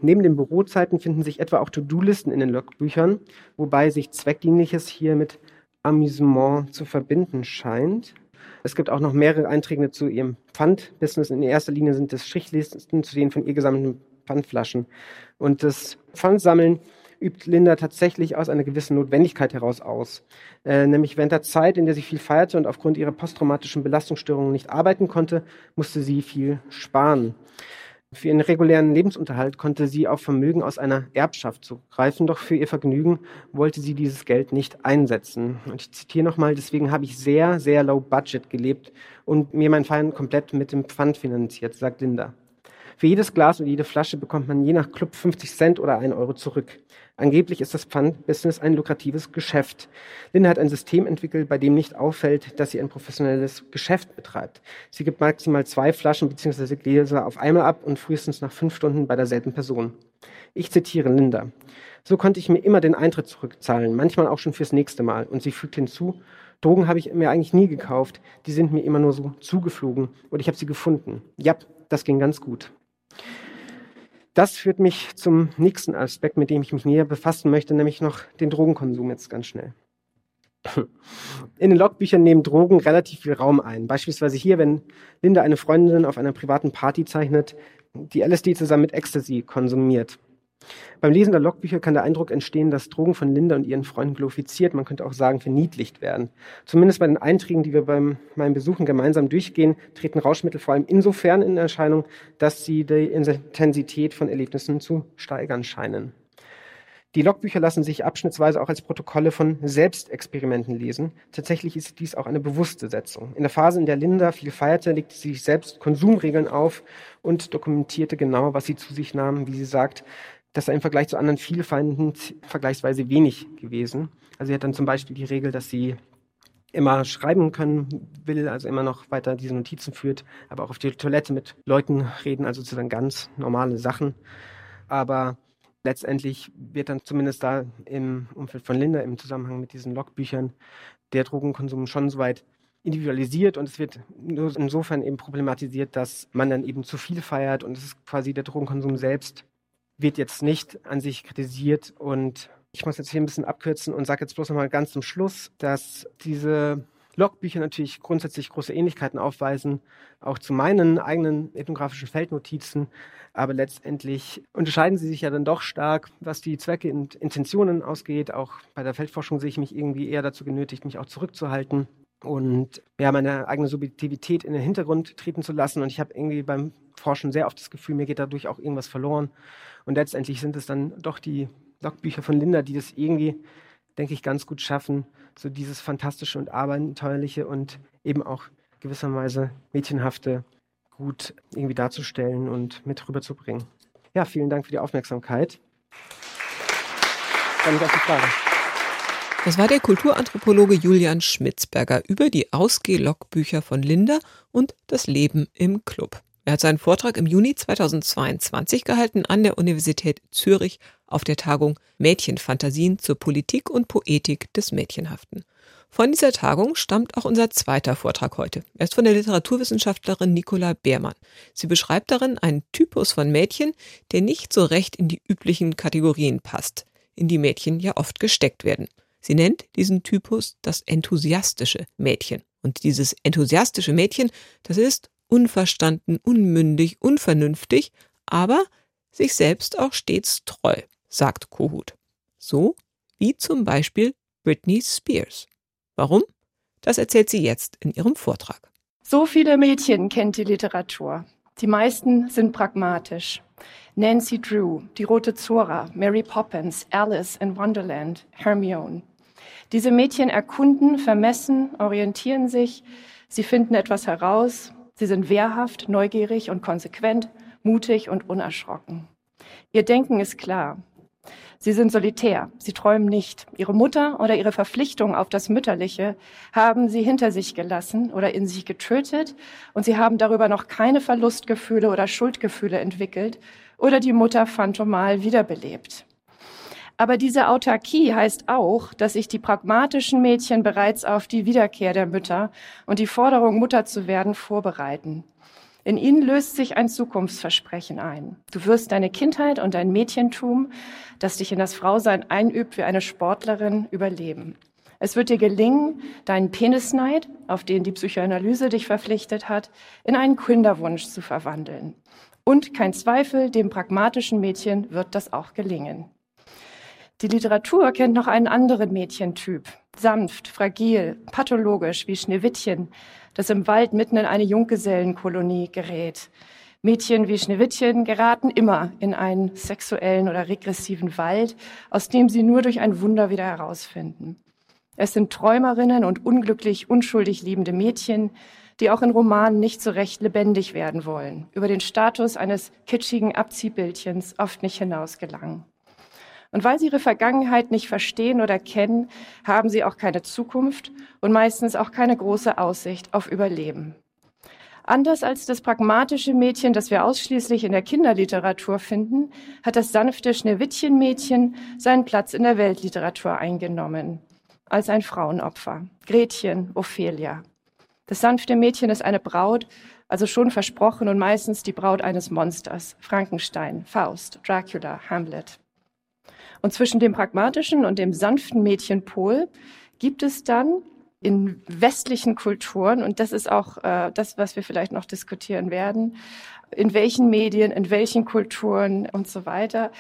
Neben den Bürozeiten finden sich etwa auch To-Do-Listen in den Logbüchern, wobei sich Zweckdienliches hier mit Amüsement zu verbinden scheint. Es gibt auch noch mehrere Einträge zu ihrem Pfandbusiness. In erster Linie sind es Schichtlisten zu den von ihr gesammelten Pfandflaschen. Und das Pfandsammeln übt Linda tatsächlich aus einer gewissen Notwendigkeit heraus aus. Äh, nämlich während der Zeit, in der sie viel feierte und aufgrund ihrer posttraumatischen Belastungsstörungen nicht arbeiten konnte, musste sie viel sparen. Für ihren regulären Lebensunterhalt konnte sie auf Vermögen aus einer Erbschaft zugreifen, doch für ihr Vergnügen wollte sie dieses Geld nicht einsetzen. Und ich zitiere nochmal, deswegen habe ich sehr, sehr low budget gelebt und mir mein Feiern komplett mit dem Pfand finanziert, sagt Linda. Für jedes Glas und jede Flasche bekommt man je nach Club 50 Cent oder 1 Euro zurück. Angeblich ist das Pfandbusiness ein lukratives Geschäft. Linda hat ein System entwickelt, bei dem nicht auffällt, dass sie ein professionelles Geschäft betreibt. Sie gibt maximal zwei Flaschen bzw. Gläser auf einmal ab und frühestens nach fünf Stunden bei derselben Person. Ich zitiere Linda. So konnte ich mir immer den Eintritt zurückzahlen, manchmal auch schon fürs nächste Mal. Und sie fügt hinzu, Drogen habe ich mir eigentlich nie gekauft, die sind mir immer nur so zugeflogen und ich habe sie gefunden. Ja, das ging ganz gut. Das führt mich zum nächsten Aspekt, mit dem ich mich näher befassen möchte, nämlich noch den Drogenkonsum jetzt ganz schnell. In den Logbüchern nehmen Drogen relativ viel Raum ein. Beispielsweise hier, wenn Linda eine Freundin auf einer privaten Party zeichnet, die LSD zusammen mit Ecstasy konsumiert. Beim Lesen der Logbücher kann der Eindruck entstehen, dass Drogen von Linda und ihren Freunden glorifiziert, man könnte auch sagen, verniedlicht werden. Zumindest bei den Einträgen, die wir beim meinen Besuchen gemeinsam durchgehen, treten Rauschmittel vor allem insofern in Erscheinung, dass sie die Intensität von Erlebnissen zu steigern scheinen. Die Logbücher lassen sich abschnittsweise auch als Protokolle von Selbstexperimenten lesen. Tatsächlich ist dies auch eine bewusste Setzung. In der Phase, in der Linda viel feierte, legte sie sich selbst Konsumregeln auf und dokumentierte genau, was sie zu sich nahm. Wie sie sagt, das sei im Vergleich zu anderen Vielfeinden vergleichsweise wenig gewesen. Also sie hat dann zum Beispiel die Regel, dass sie immer schreiben können will, also immer noch weiter diese Notizen führt, aber auch auf die Toilette mit Leuten reden, also sozusagen ganz normale Sachen. Aber letztendlich wird dann zumindest da im Umfeld von Linda im Zusammenhang mit diesen Logbüchern der Drogenkonsum schon so weit individualisiert und es wird nur insofern eben problematisiert, dass man dann eben zu viel feiert und es ist quasi der Drogenkonsum selbst wird jetzt nicht an sich kritisiert und ich muss jetzt hier ein bisschen abkürzen und sage jetzt bloß nochmal ganz zum Schluss, dass diese Logbücher natürlich grundsätzlich große Ähnlichkeiten aufweisen, auch zu meinen eigenen ethnografischen Feldnotizen, aber letztendlich unterscheiden sie sich ja dann doch stark, was die Zwecke und Intentionen ausgeht. Auch bei der Feldforschung sehe ich mich irgendwie eher dazu genötigt, mich auch zurückzuhalten und ja, meine eigene Subjektivität in den Hintergrund treten zu lassen. Und ich habe irgendwie beim Forschen sehr oft das Gefühl, mir geht dadurch auch irgendwas verloren. Und letztendlich sind es dann doch die Logbücher von Linda, die das irgendwie, denke ich, ganz gut schaffen, so dieses fantastische und abenteuerliche und eben auch gewisserweise mädchenhafte gut irgendwie darzustellen und mit rüberzubringen. Ja, vielen Dank für die Aufmerksamkeit. Dann auf die Frage. Das war der Kulturanthropologe Julian Schmitzberger über die Ausgeh-Logbücher von Linda und das Leben im Club. Er hat seinen Vortrag im Juni 2022 gehalten an der Universität Zürich auf der Tagung Mädchenfantasien zur Politik und Poetik des Mädchenhaften. Von dieser Tagung stammt auch unser zweiter Vortrag heute. Er ist von der Literaturwissenschaftlerin Nicola Beermann. Sie beschreibt darin einen Typus von Mädchen, der nicht so recht in die üblichen Kategorien passt, in die Mädchen ja oft gesteckt werden. Sie nennt diesen Typus das enthusiastische Mädchen. Und dieses enthusiastische Mädchen, das ist unverstanden, unmündig, unvernünftig, aber sich selbst auch stets treu, sagt Kohut. So wie zum Beispiel Britney Spears. Warum? Das erzählt sie jetzt in ihrem Vortrag. So viele Mädchen kennt die Literatur. Die meisten sind pragmatisch. Nancy Drew, die Rote Zora, Mary Poppins, Alice in Wonderland, Hermione. Diese Mädchen erkunden, vermessen, orientieren sich, sie finden etwas heraus, sie sind wehrhaft, neugierig und konsequent, mutig und unerschrocken. Ihr Denken ist klar. Sie sind solitär, sie träumen nicht. Ihre Mutter oder ihre Verpflichtung auf das Mütterliche haben sie hinter sich gelassen oder in sich getötet und sie haben darüber noch keine Verlustgefühle oder Schuldgefühle entwickelt oder die Mutter phantomal wiederbelebt. Aber diese Autarkie heißt auch, dass sich die pragmatischen Mädchen bereits auf die Wiederkehr der Mütter und die Forderung, Mutter zu werden, vorbereiten. In ihnen löst sich ein Zukunftsversprechen ein. Du wirst deine Kindheit und dein Mädchentum, das dich in das Frausein einübt wie eine Sportlerin, überleben. Es wird dir gelingen, deinen Penisneid, auf den die Psychoanalyse dich verpflichtet hat, in einen Kinderwunsch zu verwandeln. Und kein Zweifel, dem pragmatischen Mädchen wird das auch gelingen. Die Literatur kennt noch einen anderen Mädchentyp. Sanft, fragil, pathologisch wie Schneewittchen, das im Wald mitten in eine Junggesellenkolonie gerät. Mädchen wie Schneewittchen geraten immer in einen sexuellen oder regressiven Wald, aus dem sie nur durch ein Wunder wieder herausfinden. Es sind Träumerinnen und unglücklich, unschuldig liebende Mädchen, die auch in Romanen nicht so recht lebendig werden wollen, über den Status eines kitschigen Abziehbildchens oft nicht hinausgelangen. Und weil sie ihre Vergangenheit nicht verstehen oder kennen, haben sie auch keine Zukunft und meistens auch keine große Aussicht auf Überleben. Anders als das pragmatische Mädchen, das wir ausschließlich in der Kinderliteratur finden, hat das sanfte Schneewittchenmädchen seinen Platz in der Weltliteratur eingenommen. Als ein Frauenopfer. Gretchen, Ophelia. Das sanfte Mädchen ist eine Braut, also schon versprochen und meistens die Braut eines Monsters. Frankenstein, Faust, Dracula, Hamlet. Und zwischen dem pragmatischen und dem sanften Mädchenpol gibt es dann in westlichen Kulturen, und das ist auch äh, das, was wir vielleicht noch diskutieren werden, in welchen Medien, in welchen Kulturen und so weiter.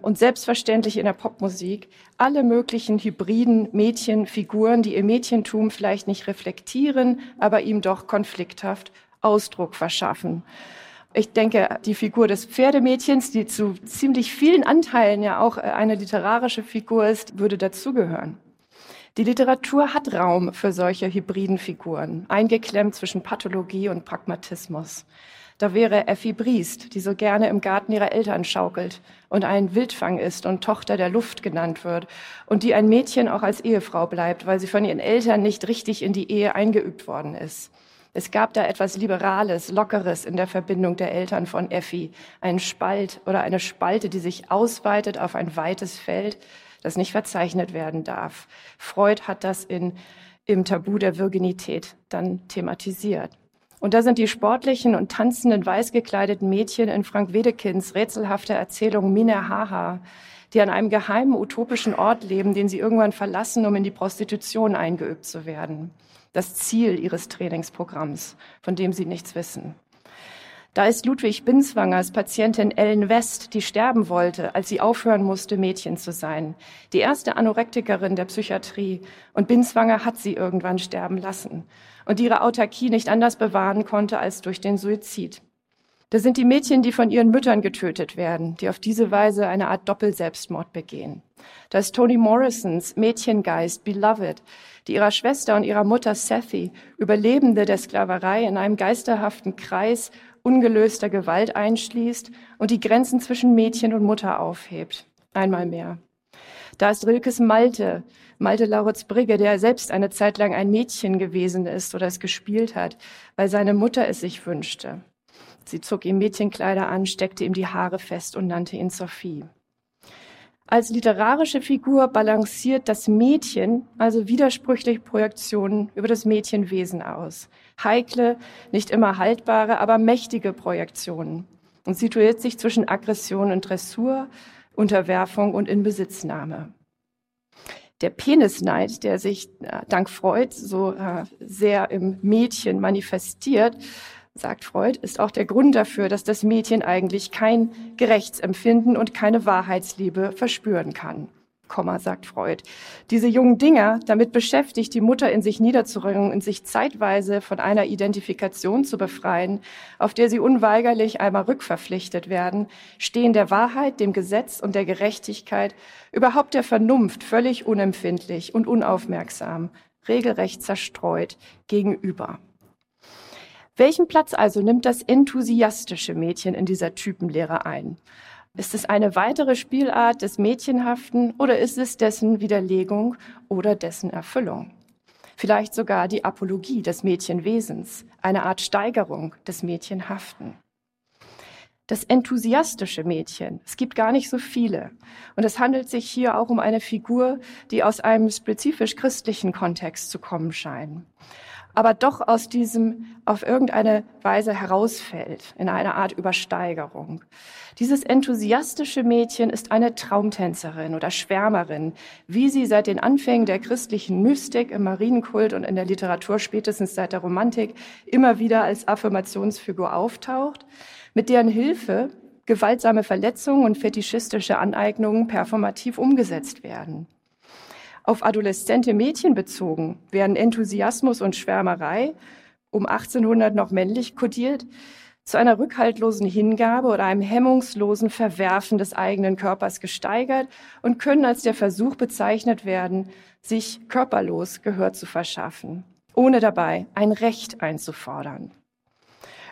Und selbstverständlich in der Popmusik alle möglichen hybriden Mädchenfiguren, die ihr Mädchentum vielleicht nicht reflektieren, aber ihm doch konflikthaft Ausdruck verschaffen. Ich denke, die Figur des Pferdemädchens, die zu ziemlich vielen Anteilen ja auch äh, eine literarische Figur ist, würde dazugehören. Die Literatur hat Raum für solche hybriden Figuren, eingeklemmt zwischen Pathologie und Pragmatismus. Da wäre Effi Briest, die so gerne im Garten ihrer Eltern schaukelt und ein Wildfang ist und Tochter der Luft genannt wird und die ein Mädchen auch als Ehefrau bleibt, weil sie von ihren Eltern nicht richtig in die Ehe eingeübt worden ist. Es gab da etwas Liberales, Lockeres in der Verbindung der Eltern von Effi. Ein Spalt oder eine Spalte, die sich ausweitet auf ein weites Feld, das nicht verzeichnet werden darf. Freud hat das in im Tabu der Virginität dann thematisiert. Und da sind die sportlichen und tanzenden weiß gekleideten Mädchen in Frank Wedekinds rätselhafter Erzählung Minnehaha, die an einem geheimen utopischen Ort leben, den sie irgendwann verlassen, um in die Prostitution eingeübt zu werden. Das Ziel ihres Trainingsprogramms, von dem sie nichts wissen. Da ist Ludwig Binswangers Patientin Ellen West, die sterben wollte, als sie aufhören musste, Mädchen zu sein. Die erste Anorektikerin der Psychiatrie. Und Binswanger hat sie irgendwann sterben lassen und ihre Autarkie nicht anders bewahren konnte als durch den Suizid. Das sind die Mädchen, die von ihren Müttern getötet werden, die auf diese Weise eine Art Doppelselbstmord begehen. Da ist Toni Morrisons Mädchengeist Beloved, die ihrer Schwester und ihrer Mutter Sethi, Überlebende der Sklaverei, in einem geisterhaften Kreis ungelöster Gewalt einschließt und die Grenzen zwischen Mädchen und Mutter aufhebt. Einmal mehr. Da ist Rilkes Malte, Malte Lauritz Brigge, der selbst eine Zeit lang ein Mädchen gewesen ist oder es gespielt hat, weil seine Mutter es sich wünschte. Sie zog ihm Mädchenkleider an, steckte ihm die Haare fest und nannte ihn Sophie. Als literarische Figur balanciert das Mädchen also widersprüchliche Projektionen über das Mädchenwesen aus. Heikle, nicht immer haltbare, aber mächtige Projektionen und situiert sich zwischen Aggression und Dressur, Unterwerfung und Inbesitznahme. Der Penisneid, der sich äh, dank Freud so äh, sehr im Mädchen manifestiert, sagt Freud, ist auch der Grund dafür, dass das Mädchen eigentlich kein Gerechtsempfinden und keine Wahrheitsliebe verspüren kann. Komma, sagt Freud. Diese jungen Dinger, damit beschäftigt, die Mutter in sich niederzuringen und sich zeitweise von einer Identifikation zu befreien, auf der sie unweigerlich einmal rückverpflichtet werden, stehen der Wahrheit, dem Gesetz und der Gerechtigkeit, überhaupt der Vernunft völlig unempfindlich und unaufmerksam, regelrecht zerstreut gegenüber. Welchen Platz also nimmt das enthusiastische Mädchen in dieser Typenlehre ein? Ist es eine weitere Spielart des Mädchenhaften oder ist es dessen Widerlegung oder dessen Erfüllung? Vielleicht sogar die Apologie des Mädchenwesens, eine Art Steigerung des Mädchenhaften. Das enthusiastische Mädchen, es gibt gar nicht so viele. Und es handelt sich hier auch um eine Figur, die aus einem spezifisch christlichen Kontext zu kommen scheint aber doch aus diesem auf irgendeine Weise herausfällt, in einer Art Übersteigerung. Dieses enthusiastische Mädchen ist eine Traumtänzerin oder Schwärmerin, wie sie seit den Anfängen der christlichen Mystik im Marienkult und in der Literatur spätestens seit der Romantik immer wieder als Affirmationsfigur auftaucht, mit deren Hilfe gewaltsame Verletzungen und fetischistische Aneignungen performativ umgesetzt werden. Auf adoleszente Mädchen bezogen werden Enthusiasmus und Schwärmerei, um 1800 noch männlich kodiert, zu einer rückhaltlosen Hingabe oder einem hemmungslosen Verwerfen des eigenen Körpers gesteigert und können als der Versuch bezeichnet werden, sich körperlos Gehör zu verschaffen, ohne dabei ein Recht einzufordern.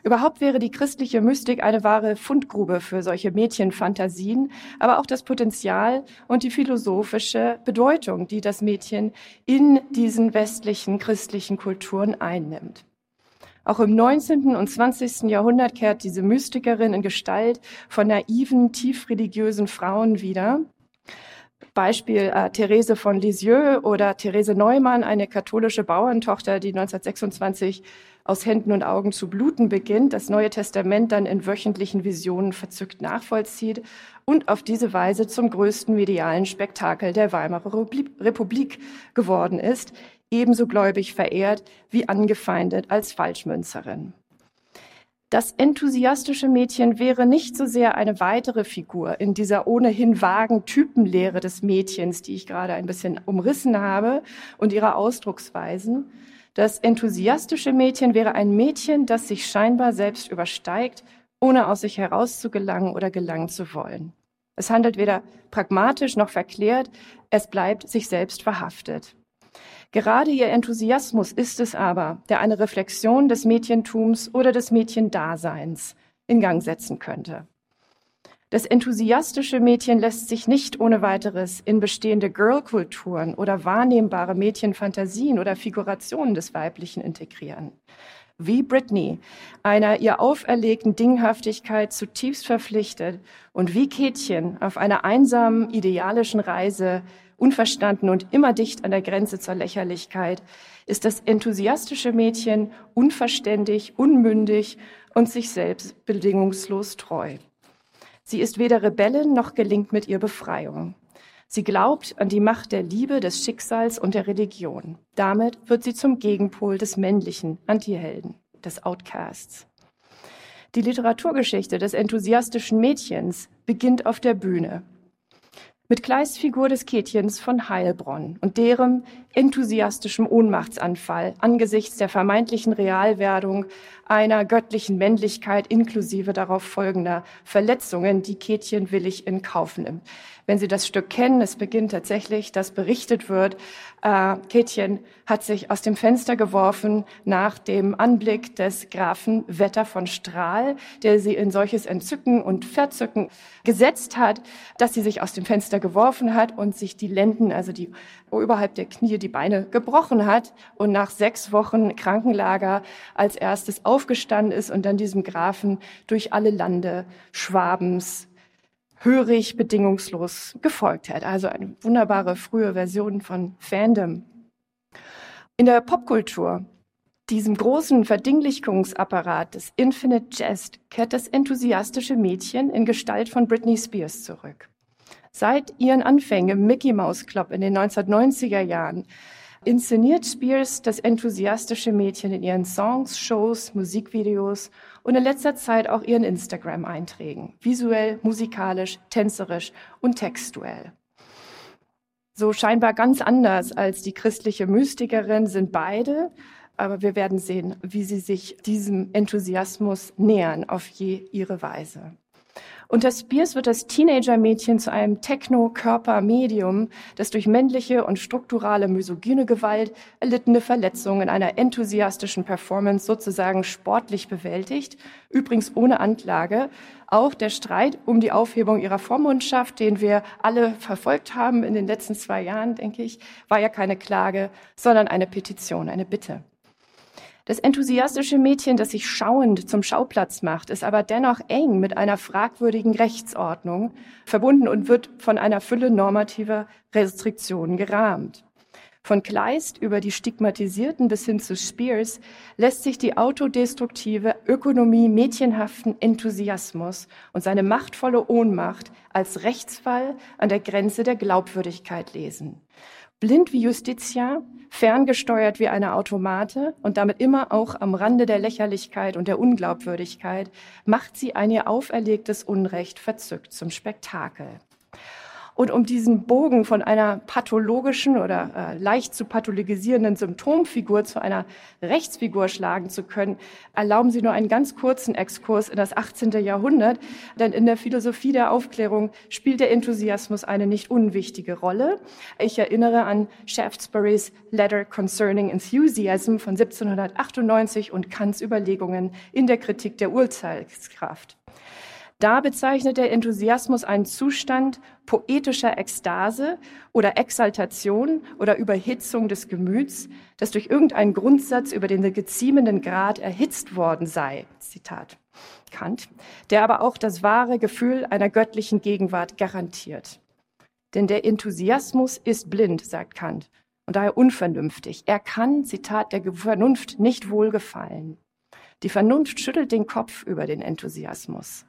Überhaupt wäre die christliche Mystik eine wahre Fundgrube für solche Mädchenfantasien, aber auch das Potenzial und die philosophische Bedeutung, die das Mädchen in diesen westlichen christlichen Kulturen einnimmt. Auch im 19. und 20. Jahrhundert kehrt diese Mystikerin in Gestalt von naiven, tiefreligiösen Frauen wieder. Beispiel äh, Therese von Lisieux oder Therese Neumann, eine katholische Bauerntochter, die 1926 aus Händen und Augen zu bluten beginnt, das Neue Testament dann in wöchentlichen Visionen verzückt nachvollzieht und auf diese Weise zum größten medialen Spektakel der Weimarer Republik geworden ist, ebenso gläubig verehrt wie angefeindet als Falschmünzerin. Das enthusiastische Mädchen wäre nicht so sehr eine weitere Figur in dieser ohnehin vagen Typenlehre des Mädchens, die ich gerade ein bisschen umrissen habe, und ihrer Ausdrucksweisen, das enthusiastische Mädchen wäre ein Mädchen, das sich scheinbar selbst übersteigt, ohne aus sich herauszugelangen oder gelangen zu wollen. Es handelt weder pragmatisch noch verklärt, es bleibt sich selbst verhaftet. Gerade ihr Enthusiasmus ist es aber, der eine Reflexion des Mädchentums oder des Mädchendaseins in Gang setzen könnte. Das enthusiastische Mädchen lässt sich nicht ohne weiteres in bestehende Girl-Kulturen oder wahrnehmbare Mädchenfantasien oder Figurationen des Weiblichen integrieren. Wie Britney, einer ihr auferlegten Dinghaftigkeit zutiefst verpflichtet und wie Kätchen auf einer einsamen, idealischen Reise unverstanden und immer dicht an der Grenze zur Lächerlichkeit, ist das enthusiastische Mädchen unverständig, unmündig und sich selbst bedingungslos treu. Sie ist weder Rebellin noch gelingt mit ihr Befreiung. Sie glaubt an die Macht der Liebe, des Schicksals und der Religion. Damit wird sie zum Gegenpol des männlichen Antihelden, des Outcasts. Die Literaturgeschichte des enthusiastischen Mädchens beginnt auf der Bühne mit Kleist Figur des Kätchens von Heilbronn und deren enthusiastischem Ohnmachtsanfall angesichts der vermeintlichen Realwerdung einer göttlichen Männlichkeit inklusive darauf folgender Verletzungen, die Kätchen willig in Kauf nimmt. Wenn Sie das Stück kennen, es beginnt tatsächlich, dass berichtet wird, äh, Kätchen hat sich aus dem Fenster geworfen nach dem Anblick des Grafen Wetter von Strahl, der sie in solches Entzücken und Verzücken gesetzt hat, dass sie sich aus dem Fenster geworfen hat und sich die Lenden, also die oberhalb der Knie, die Beine gebrochen hat und nach sechs Wochen Krankenlager als erstes aufgestanden ist und dann diesem Grafen durch alle Lande Schwabens hörig, bedingungslos gefolgt hat. Also eine wunderbare frühe Version von Fandom. In der Popkultur, diesem großen Verdinglichungsapparat des Infinite Jest, kehrt das enthusiastische Mädchen in Gestalt von Britney Spears zurück. Seit ihren Anfängen im Mickey Mouse Club in den 1990er Jahren inszeniert Spears das enthusiastische Mädchen in ihren Songs, Shows, Musikvideos und in letzter Zeit auch ihren Instagram-Einträgen, visuell, musikalisch, tänzerisch und textuell. So scheinbar ganz anders als die christliche Mystikerin sind beide, aber wir werden sehen, wie sie sich diesem Enthusiasmus nähern auf je ihre Weise. Unter Spears wird das Teenager-Mädchen zu einem Techno-Körper-Medium, das durch männliche und strukturale misogyne Gewalt erlittene Verletzungen in einer enthusiastischen Performance sozusagen sportlich bewältigt, übrigens ohne Anklage. Auch der Streit um die Aufhebung ihrer Vormundschaft, den wir alle verfolgt haben in den letzten zwei Jahren, denke ich, war ja keine Klage, sondern eine Petition, eine Bitte. Das enthusiastische Mädchen, das sich schauend zum Schauplatz macht, ist aber dennoch eng mit einer fragwürdigen Rechtsordnung verbunden und wird von einer Fülle normativer Restriktionen gerahmt. Von Kleist über die Stigmatisierten bis hin zu Spears lässt sich die autodestruktive Ökonomie mädchenhaften Enthusiasmus und seine machtvolle Ohnmacht als Rechtsfall an der Grenze der Glaubwürdigkeit lesen. Blind wie Justitia, ferngesteuert wie eine Automate und damit immer auch am Rande der Lächerlichkeit und der Unglaubwürdigkeit, macht sie ein ihr auferlegtes Unrecht verzückt zum Spektakel. Und um diesen Bogen von einer pathologischen oder äh, leicht zu pathologisierenden Symptomfigur zu einer Rechtsfigur schlagen zu können, erlauben Sie nur einen ganz kurzen Exkurs in das 18. Jahrhundert. Denn in der Philosophie der Aufklärung spielt der Enthusiasmus eine nicht unwichtige Rolle. Ich erinnere an Shaftesbury's Letter Concerning Enthusiasm von 1798 und Kants Überlegungen in der Kritik der Urteilskraft. Da bezeichnet der Enthusiasmus einen Zustand poetischer Ekstase oder Exaltation oder Überhitzung des Gemüts, das durch irgendeinen Grundsatz über den geziemenden Grad erhitzt worden sei. Zitat Kant, der aber auch das wahre Gefühl einer göttlichen Gegenwart garantiert. Denn der Enthusiasmus ist blind, sagt Kant, und daher unvernünftig. Er kann, Zitat, der Vernunft nicht wohlgefallen. Die Vernunft schüttelt den Kopf über den Enthusiasmus.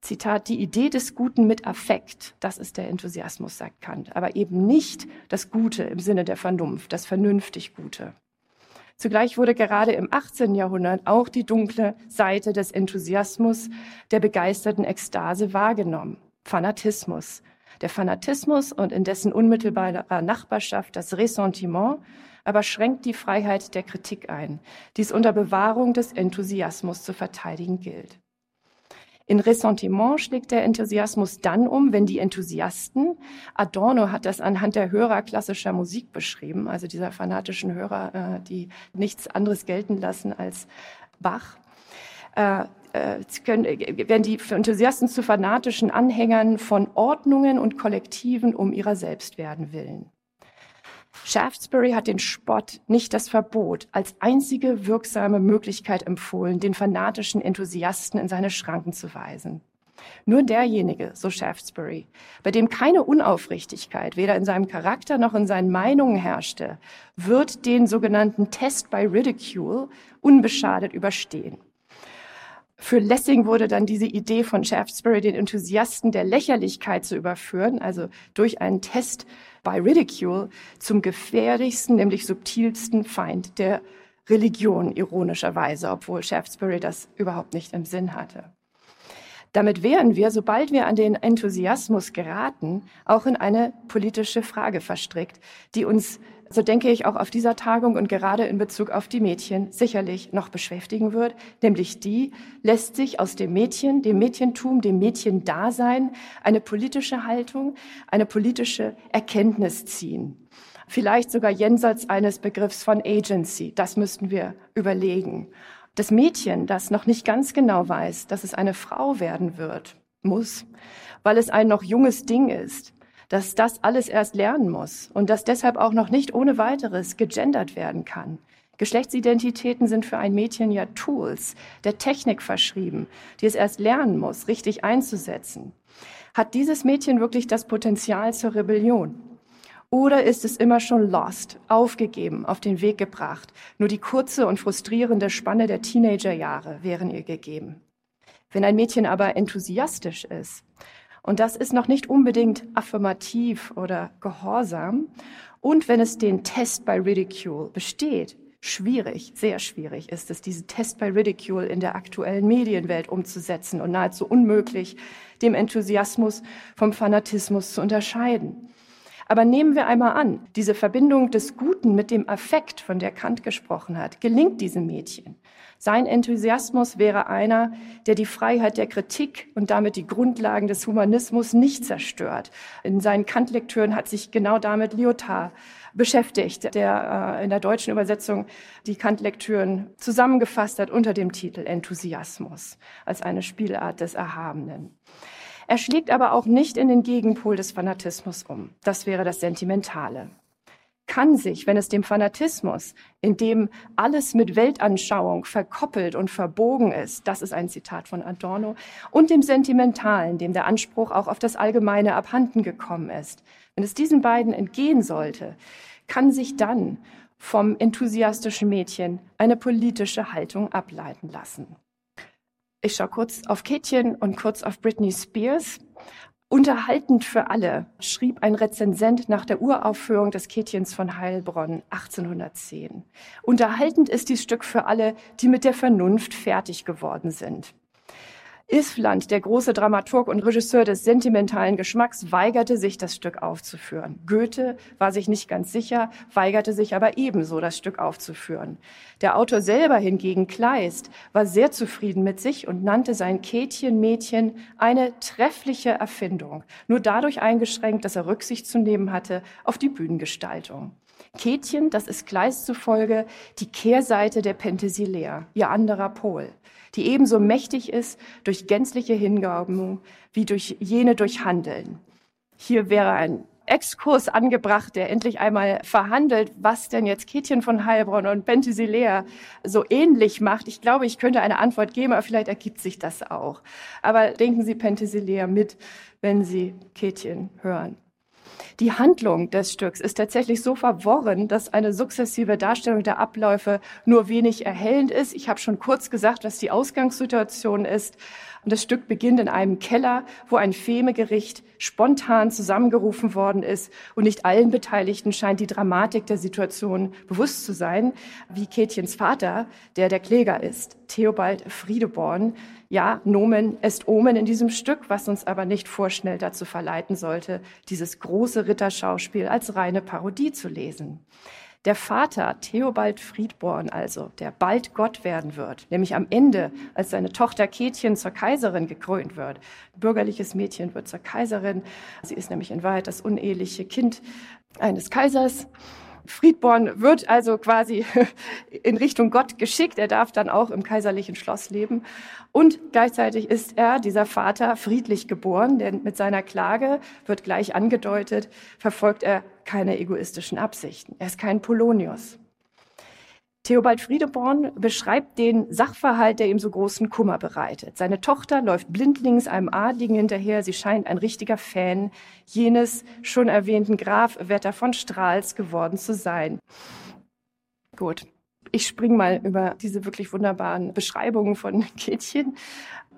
Zitat, die Idee des Guten mit Affekt, das ist der Enthusiasmus, sagt Kant, aber eben nicht das Gute im Sinne der Vernunft, das vernünftig Gute. Zugleich wurde gerade im 18. Jahrhundert auch die dunkle Seite des Enthusiasmus, der begeisterten Ekstase wahrgenommen. Fanatismus. Der Fanatismus und in dessen unmittelbarer Nachbarschaft das Ressentiment aber schränkt die Freiheit der Kritik ein, die es unter Bewahrung des Enthusiasmus zu verteidigen gilt. In Ressentiment schlägt der Enthusiasmus dann um, wenn die Enthusiasten, Adorno hat das anhand der Hörer klassischer Musik beschrieben, also dieser fanatischen Hörer, äh, die nichts anderes gelten lassen als Bach, äh, äh, werden die Enthusiasten zu fanatischen Anhängern von Ordnungen und Kollektiven um ihrer selbst werden willen. Shaftesbury hat den Spott, nicht das Verbot, als einzige wirksame Möglichkeit empfohlen, den fanatischen Enthusiasten in seine Schranken zu weisen. Nur derjenige, so Shaftesbury, bei dem keine Unaufrichtigkeit weder in seinem Charakter noch in seinen Meinungen herrschte, wird den sogenannten Test by Ridicule unbeschadet überstehen. Für Lessing wurde dann diese Idee von Shaftesbury, den Enthusiasten der Lächerlichkeit zu überführen, also durch einen Test by Ridicule, zum gefährlichsten, nämlich subtilsten Feind der Religion, ironischerweise, obwohl Shaftesbury das überhaupt nicht im Sinn hatte. Damit wären wir, sobald wir an den Enthusiasmus geraten, auch in eine politische Frage verstrickt, die uns, so denke ich, auch auf dieser Tagung und gerade in Bezug auf die Mädchen sicherlich noch beschäftigen wird, nämlich die, lässt sich aus dem Mädchen, dem Mädchentum, dem Mädchendasein eine politische Haltung, eine politische Erkenntnis ziehen. Vielleicht sogar jenseits eines Begriffs von Agency. Das müssten wir überlegen. Das Mädchen, das noch nicht ganz genau weiß, dass es eine Frau werden wird, muss, weil es ein noch junges Ding ist, dass das alles erst lernen muss und dass deshalb auch noch nicht ohne weiteres gegendert werden kann. Geschlechtsidentitäten sind für ein Mädchen ja Tools, der Technik verschrieben, die es erst lernen muss, richtig einzusetzen. Hat dieses Mädchen wirklich das Potenzial zur Rebellion? Oder ist es immer schon lost, aufgegeben, auf den Weg gebracht? Nur die kurze und frustrierende Spanne der Teenagerjahre wären ihr gegeben. Wenn ein Mädchen aber enthusiastisch ist, und das ist noch nicht unbedingt affirmativ oder gehorsam, und wenn es den Test by Ridicule besteht, schwierig, sehr schwierig ist es, diesen Test by Ridicule in der aktuellen Medienwelt umzusetzen und nahezu unmöglich, dem Enthusiasmus vom Fanatismus zu unterscheiden. Aber nehmen wir einmal an, diese Verbindung des Guten mit dem Affekt, von der Kant gesprochen hat, gelingt diesem Mädchen. Sein Enthusiasmus wäre einer, der die Freiheit der Kritik und damit die Grundlagen des Humanismus nicht zerstört. In seinen Kant-Lektüren hat sich genau damit Lyotard beschäftigt, der äh, in der deutschen Übersetzung die Kant-Lektüren zusammengefasst hat unter dem Titel Enthusiasmus als eine Spielart des Erhabenen. Er schlägt aber auch nicht in den Gegenpol des Fanatismus um. Das wäre das Sentimentale. Kann sich, wenn es dem Fanatismus, in dem alles mit Weltanschauung verkoppelt und verbogen ist, das ist ein Zitat von Adorno, und dem Sentimentalen, dem der Anspruch auch auf das Allgemeine abhanden gekommen ist, wenn es diesen beiden entgehen sollte, kann sich dann vom enthusiastischen Mädchen eine politische Haltung ableiten lassen. Ich schaue kurz auf Kätchen und kurz auf Britney Spears. Unterhaltend für alle schrieb ein Rezensent nach der Uraufführung des Kätchens von Heilbronn 1810. Unterhaltend ist dies Stück für alle, die mit der Vernunft fertig geworden sind. Isfland, der große Dramaturg und Regisseur des sentimentalen Geschmacks, weigerte sich, das Stück aufzuführen. Goethe war sich nicht ganz sicher, weigerte sich aber ebenso, das Stück aufzuführen. Der Autor selber hingegen, Kleist, war sehr zufrieden mit sich und nannte sein Kätchen-Mädchen eine treffliche Erfindung, nur dadurch eingeschränkt, dass er Rücksicht zu nehmen hatte auf die Bühnengestaltung. Kätchen, das ist Kleist zufolge die Kehrseite der Penthesilea, ihr anderer Pol die ebenso mächtig ist durch gänzliche Hingabe wie durch jene durch Handeln. Hier wäre ein Exkurs angebracht, der endlich einmal verhandelt, was denn jetzt Kätchen von Heilbronn und Penthesilea so ähnlich macht. Ich glaube, ich könnte eine Antwort geben, aber vielleicht ergibt sich das auch. Aber denken Sie Penthesilea mit, wenn Sie Kätchen hören. Die Handlung des Stücks ist tatsächlich so verworren, dass eine sukzessive Darstellung der Abläufe nur wenig erhellend ist. Ich habe schon kurz gesagt, was die Ausgangssituation ist. Und das Stück beginnt in einem Keller, wo ein Femegericht spontan zusammengerufen worden ist. Und nicht allen Beteiligten scheint die Dramatik der Situation bewusst zu sein, wie Kätchens Vater, der der Kläger ist, Theobald Friedeborn. Ja, Nomen est Omen in diesem Stück, was uns aber nicht vorschnell dazu verleiten sollte, dieses große Ritterschauspiel als reine Parodie zu lesen. Der Vater, Theobald Friedborn also, der bald Gott werden wird, nämlich am Ende, als seine Tochter Kätchen zur Kaiserin gekrönt wird. Bürgerliches Mädchen wird zur Kaiserin. Sie ist nämlich in Wahrheit das uneheliche Kind eines Kaisers. Friedborn wird also quasi in Richtung Gott geschickt. Er darf dann auch im kaiserlichen Schloss leben. Und gleichzeitig ist er, dieser Vater, friedlich geboren, denn mit seiner Klage wird gleich angedeutet, verfolgt er keine egoistischen Absichten. Er ist kein Polonius. Theobald Friedeborn beschreibt den Sachverhalt, der ihm so großen Kummer bereitet. Seine Tochter läuft blindlings einem Adligen hinterher. Sie scheint ein richtiger Fan jenes schon erwähnten Graf Wetter von Strahls geworden zu sein. Gut, ich springe mal über diese wirklich wunderbaren Beschreibungen von Kätchen,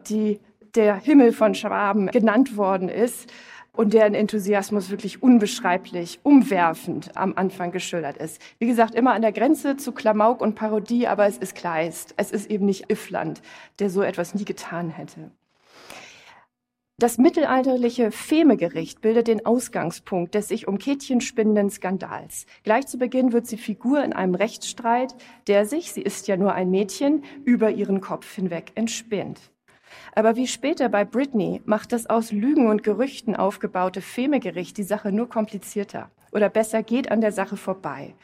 die der Himmel von Schwaben genannt worden ist und deren Enthusiasmus wirklich unbeschreiblich, umwerfend am Anfang geschildert ist. Wie gesagt, immer an der Grenze zu Klamauk und Parodie, aber es ist Kleist. Es ist eben nicht Iffland, der so etwas nie getan hätte. Das mittelalterliche Femegericht bildet den Ausgangspunkt des sich um Kätchen spinnenden Skandals. Gleich zu Beginn wird sie Figur in einem Rechtsstreit, der sich, sie ist ja nur ein Mädchen, über ihren Kopf hinweg entspinnt. Aber wie später bei Britney macht das aus Lügen und Gerüchten aufgebaute Femegericht die Sache nur komplizierter oder besser geht an der Sache vorbei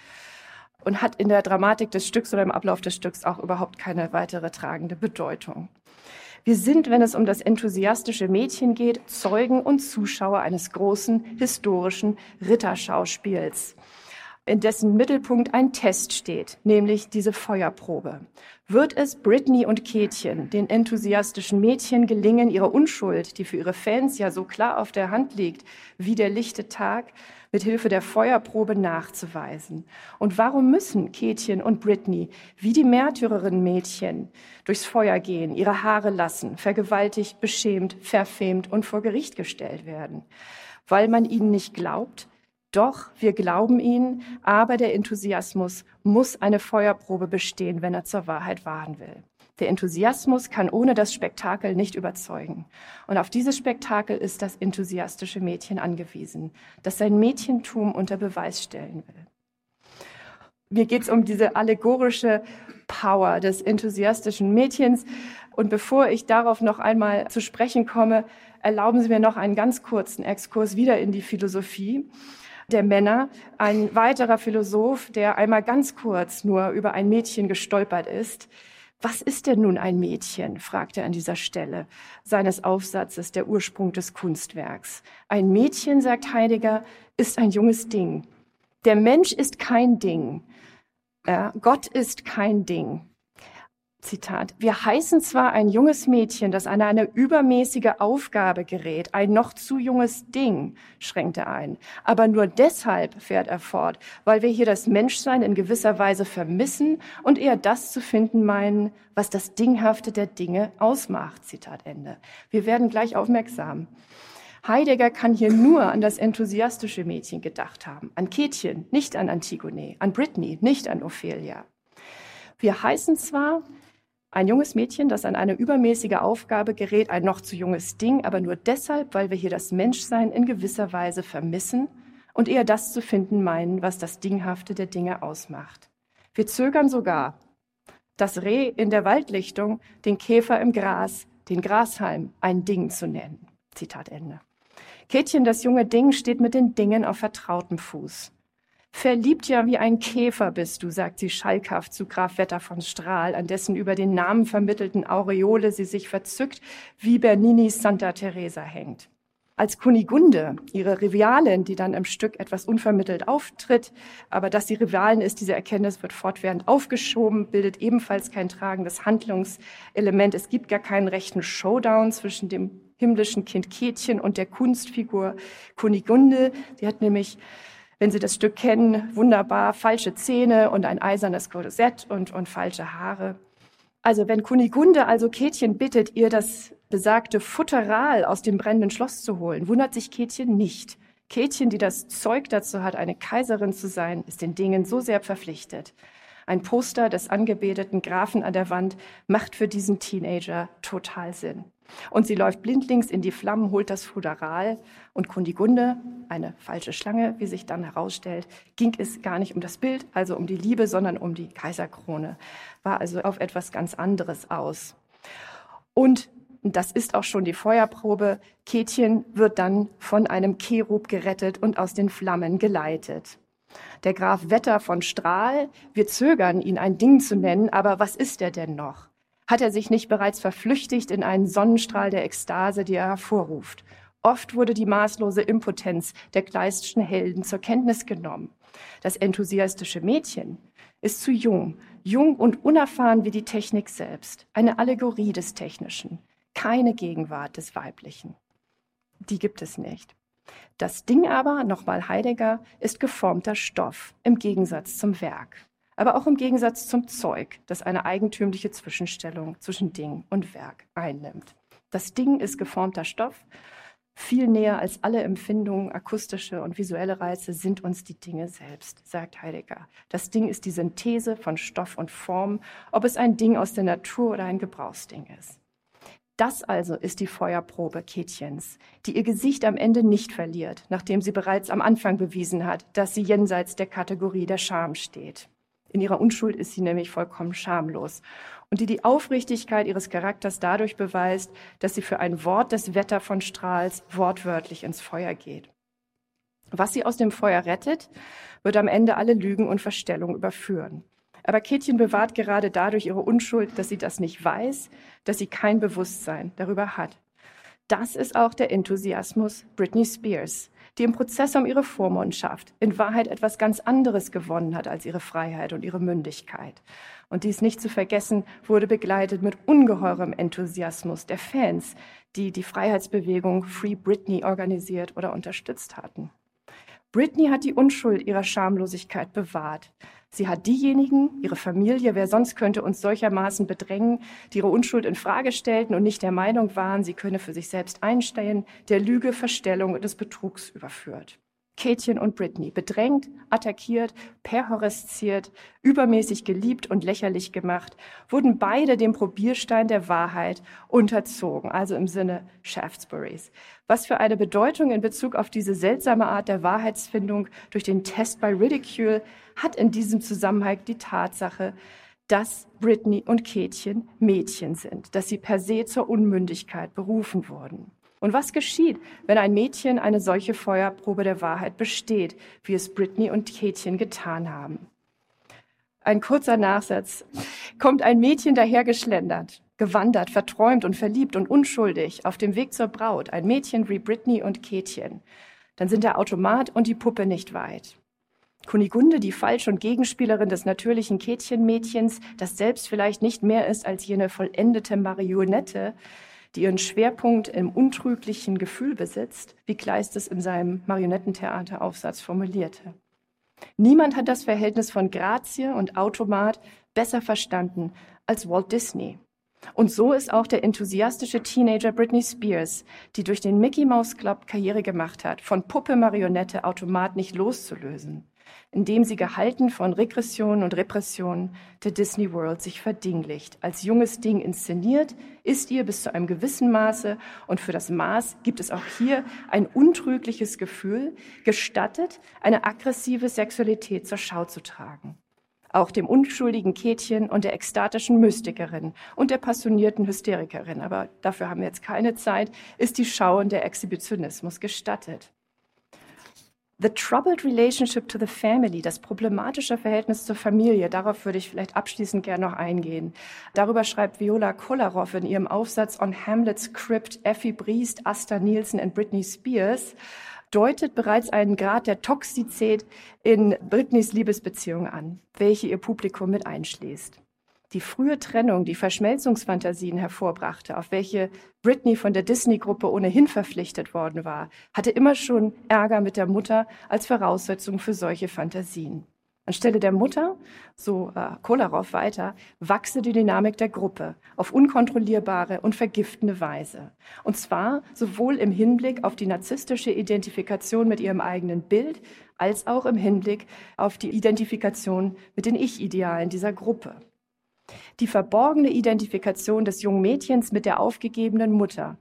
und hat in der Dramatik des Stücks oder im Ablauf des Stücks auch überhaupt keine weitere tragende Bedeutung. Wir sind, wenn es um das enthusiastische Mädchen geht, Zeugen und Zuschauer eines großen historischen Ritterschauspiels in dessen Mittelpunkt ein Test steht, nämlich diese Feuerprobe. Wird es Britney und Kätchen, den enthusiastischen Mädchen, gelingen, ihre Unschuld, die für ihre Fans ja so klar auf der Hand liegt, wie der lichte Tag, mit Hilfe der Feuerprobe nachzuweisen? Und warum müssen Kätchen und Britney, wie die Märtyrerin-Mädchen, durchs Feuer gehen, ihre Haare lassen, vergewaltigt, beschämt, verfemt und vor Gericht gestellt werden? Weil man ihnen nicht glaubt, doch, wir glauben ihnen, aber der Enthusiasmus muss eine Feuerprobe bestehen, wenn er zur Wahrheit wahren will. Der Enthusiasmus kann ohne das Spektakel nicht überzeugen. Und auf dieses Spektakel ist das enthusiastische Mädchen angewiesen, das sein Mädchentum unter Beweis stellen will. Mir geht es um diese allegorische Power des enthusiastischen Mädchens. Und bevor ich darauf noch einmal zu sprechen komme, erlauben Sie mir noch einen ganz kurzen Exkurs wieder in die Philosophie der Männer. Ein weiterer Philosoph, der einmal ganz kurz nur über ein Mädchen gestolpert ist. Was ist denn nun ein Mädchen? fragt er an dieser Stelle seines Aufsatzes, der Ursprung des Kunstwerks. Ein Mädchen, sagt Heidegger, ist ein junges Ding. Der Mensch ist kein Ding. Äh, Gott ist kein Ding. Zitat, wir heißen zwar ein junges Mädchen, das an eine übermäßige Aufgabe gerät, ein noch zu junges Ding, schränkt er ein. Aber nur deshalb fährt er fort, weil wir hier das Menschsein in gewisser Weise vermissen und eher das zu finden meinen, was das Dinghafte der Dinge ausmacht. Zitat Ende. Wir werden gleich aufmerksam. Heidegger kann hier nur an das enthusiastische Mädchen gedacht haben, an Kätchen, nicht an Antigone, an Britney, nicht an Ophelia. Wir heißen zwar ein junges Mädchen, das an eine übermäßige Aufgabe gerät, ein noch zu junges Ding, aber nur deshalb, weil wir hier das Menschsein in gewisser Weise vermissen und eher das zu finden meinen, was das Dinghafte der Dinge ausmacht. Wir zögern sogar, das Reh in der Waldlichtung, den Käfer im Gras, den Grashalm ein Ding zu nennen. Zitat Ende. Kätchen, das junge Ding, steht mit den Dingen auf vertrautem Fuß. Verliebt ja wie ein Käfer bist du, sagt sie schalkhaft zu Graf Wetter von Strahl, an dessen über den Namen vermittelten Aureole sie sich verzückt, wie Berninis Santa Teresa hängt. Als Kunigunde, ihre Rivalin, die dann im Stück etwas unvermittelt auftritt, aber dass sie Rivalin ist, diese Erkenntnis wird fortwährend aufgeschoben, bildet ebenfalls kein tragendes Handlungselement. Es gibt gar keinen rechten Showdown zwischen dem himmlischen Kind Kätchen und der Kunstfigur Kunigunde. Sie hat nämlich wenn Sie das Stück kennen, wunderbar falsche Zähne und ein eisernes Korsett und, und falsche Haare. Also wenn Kunigunde also Kätchen bittet, ihr das besagte Futteral aus dem brennenden Schloss zu holen, wundert sich Kätchen nicht. Kätchen, die das Zeug dazu hat, eine Kaiserin zu sein, ist den Dingen so sehr verpflichtet. Ein Poster des angebeteten Grafen an der Wand macht für diesen Teenager total Sinn. Und sie läuft blindlings in die Flammen, holt das Fuderal und Kundigunde, eine falsche Schlange, wie sich dann herausstellt, ging es gar nicht um das Bild, also um die Liebe, sondern um die Kaiserkrone, war also auf etwas ganz anderes aus. Und das ist auch schon die Feuerprobe. Kätchen wird dann von einem Cherub gerettet und aus den Flammen geleitet. Der Graf Wetter von Strahl, wir zögern, ihn ein Ding zu nennen, aber was ist er denn noch? Hat er sich nicht bereits verflüchtigt in einen Sonnenstrahl der Ekstase, die er hervorruft? Oft wurde die maßlose Impotenz der kleistischen Helden zur Kenntnis genommen. Das enthusiastische Mädchen ist zu jung, jung und unerfahren wie die Technik selbst, eine Allegorie des Technischen, keine Gegenwart des Weiblichen. Die gibt es nicht. Das Ding aber, nochmal Heidegger, ist geformter Stoff im Gegensatz zum Werk, aber auch im Gegensatz zum Zeug, das eine eigentümliche Zwischenstellung zwischen Ding und Werk einnimmt. Das Ding ist geformter Stoff. Viel näher als alle Empfindungen, akustische und visuelle Reize sind uns die Dinge selbst, sagt Heidegger. Das Ding ist die Synthese von Stoff und Form, ob es ein Ding aus der Natur oder ein Gebrauchsding ist. Das also ist die Feuerprobe Kätchens, die ihr Gesicht am Ende nicht verliert, nachdem sie bereits am Anfang bewiesen hat, dass sie jenseits der Kategorie der Scham steht. In ihrer Unschuld ist sie nämlich vollkommen schamlos und die die Aufrichtigkeit ihres Charakters dadurch beweist, dass sie für ein Wort des Wetter von Strahls wortwörtlich ins Feuer geht. Was sie aus dem Feuer rettet, wird am Ende alle Lügen und Verstellung überführen. Aber Kätchen bewahrt gerade dadurch ihre Unschuld, dass sie das nicht weiß, dass sie kein Bewusstsein darüber hat. Das ist auch der Enthusiasmus Britney Spears, die im Prozess um ihre Vormundschaft in Wahrheit etwas ganz anderes gewonnen hat als ihre Freiheit und ihre Mündigkeit. Und dies nicht zu vergessen, wurde begleitet mit ungeheurem Enthusiasmus der Fans, die die Freiheitsbewegung Free Britney organisiert oder unterstützt hatten. Britney hat die Unschuld ihrer Schamlosigkeit bewahrt. Sie hat diejenigen, ihre Familie, wer sonst könnte uns solchermaßen bedrängen, die ihre Unschuld in Frage stellten und nicht der Meinung waren, sie könne für sich selbst einstehen, der Lüge, Verstellung und des Betrugs überführt. Kätchen und Britney, bedrängt, attackiert, perhoresziert, übermäßig geliebt und lächerlich gemacht, wurden beide dem Probierstein der Wahrheit unterzogen, also im Sinne Shaftesburys. Was für eine Bedeutung in Bezug auf diese seltsame Art der Wahrheitsfindung durch den Test by Ridicule hat in diesem Zusammenhang die Tatsache, dass Britney und Kätchen Mädchen sind, dass sie per se zur Unmündigkeit berufen wurden. Und was geschieht, wenn ein Mädchen eine solche Feuerprobe der Wahrheit besteht, wie es Britney und Kätchen getan haben? Ein kurzer Nachsatz. Kommt ein Mädchen dahergeschlendert, gewandert, verträumt und verliebt und unschuldig auf dem Weg zur Braut, ein Mädchen wie Britney und Kätchen, dann sind der Automat und die Puppe nicht weit. Kunigunde, die Falsch- und Gegenspielerin des natürlichen Kätchenmädchens, das selbst vielleicht nicht mehr ist als jene vollendete Marionette, die ihren Schwerpunkt im untrüglichen Gefühl besitzt, wie Kleist es in seinem Marionettentheateraufsatz formulierte. Niemand hat das Verhältnis von Grazie und Automat besser verstanden als Walt Disney. Und so ist auch der enthusiastische Teenager Britney Spears, die durch den Mickey Mouse Club Karriere gemacht hat, von Puppe Marionette Automat nicht loszulösen in dem sie gehalten von Regression und Repression der Disney World sich verdinglicht. Als junges Ding inszeniert, ist ihr bis zu einem gewissen Maße und für das Maß gibt es auch hier ein untrügliches Gefühl, gestattet, eine aggressive Sexualität zur Schau zu tragen. Auch dem unschuldigen Kätchen und der ekstatischen Mystikerin und der passionierten Hysterikerin, aber dafür haben wir jetzt keine Zeit, ist die Schau und der Exhibitionismus gestattet. The troubled relationship to the family, das problematische Verhältnis zur Familie, darauf würde ich vielleicht abschließend gerne noch eingehen. Darüber schreibt Viola Kolarov in ihrem Aufsatz On Hamlet's Crypt Effie Briest, Asta Nielsen und Britney Spears, deutet bereits einen Grad der Toxizität in Britneys Liebesbeziehung an, welche ihr Publikum mit einschließt die frühe Trennung, die Verschmelzungsfantasien hervorbrachte, auf welche Britney von der Disney-Gruppe ohnehin verpflichtet worden war, hatte immer schon Ärger mit der Mutter als Voraussetzung für solche Fantasien. Anstelle der Mutter, so äh, Kolarov weiter, wachse die Dynamik der Gruppe auf unkontrollierbare und vergiftende Weise. Und zwar sowohl im Hinblick auf die narzisstische Identifikation mit ihrem eigenen Bild, als auch im Hinblick auf die Identifikation mit den Ich-Idealen dieser Gruppe die verborgene Identifikation des jungen Mädchens mit der aufgegebenen Mutter.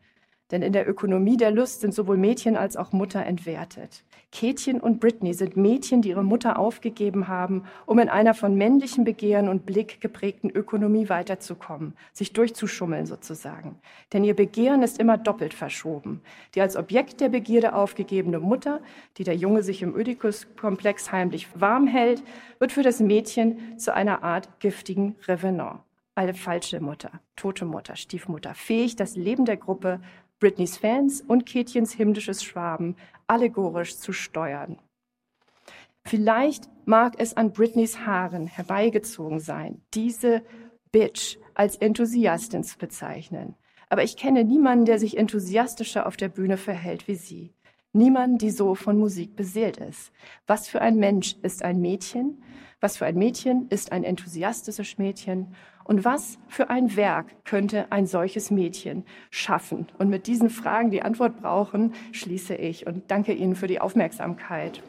Denn in der Ökonomie der Lust sind sowohl Mädchen als auch Mutter entwertet. Kätchen und Britney sind Mädchen, die ihre Mutter aufgegeben haben, um in einer von männlichem Begehren und Blick geprägten Ökonomie weiterzukommen, sich durchzuschummeln sozusagen. Denn ihr Begehren ist immer doppelt verschoben. Die als Objekt der Begierde aufgegebene Mutter, die der Junge sich im Oedipus-Komplex heimlich warm hält, wird für das Mädchen zu einer Art giftigen Revenant. Eine falsche Mutter, tote Mutter, Stiefmutter, fähig, das Leben der Gruppe Britneys Fans und Kätchens himmlisches Schwaben allegorisch zu steuern. Vielleicht mag es an Britneys Haaren herbeigezogen sein, diese Bitch als Enthusiastin zu bezeichnen. Aber ich kenne niemanden, der sich enthusiastischer auf der Bühne verhält wie sie. Niemand, die so von Musik beseelt ist. Was für ein Mensch ist ein Mädchen? Was für ein Mädchen ist ein enthusiastisches Mädchen? Und was für ein Werk könnte ein solches Mädchen schaffen? Und mit diesen Fragen, die Antwort brauchen, schließe ich und danke Ihnen für die Aufmerksamkeit.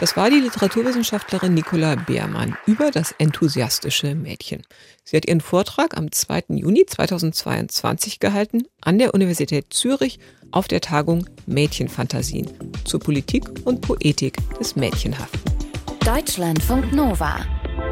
Das war die Literaturwissenschaftlerin Nicola Beermann über das enthusiastische Mädchen. Sie hat ihren Vortrag am 2. Juni 2022 gehalten an der Universität Zürich auf der Tagung Mädchenfantasien zur Politik und Poetik des Mädchenhaften. Deutschlandfunk Nova.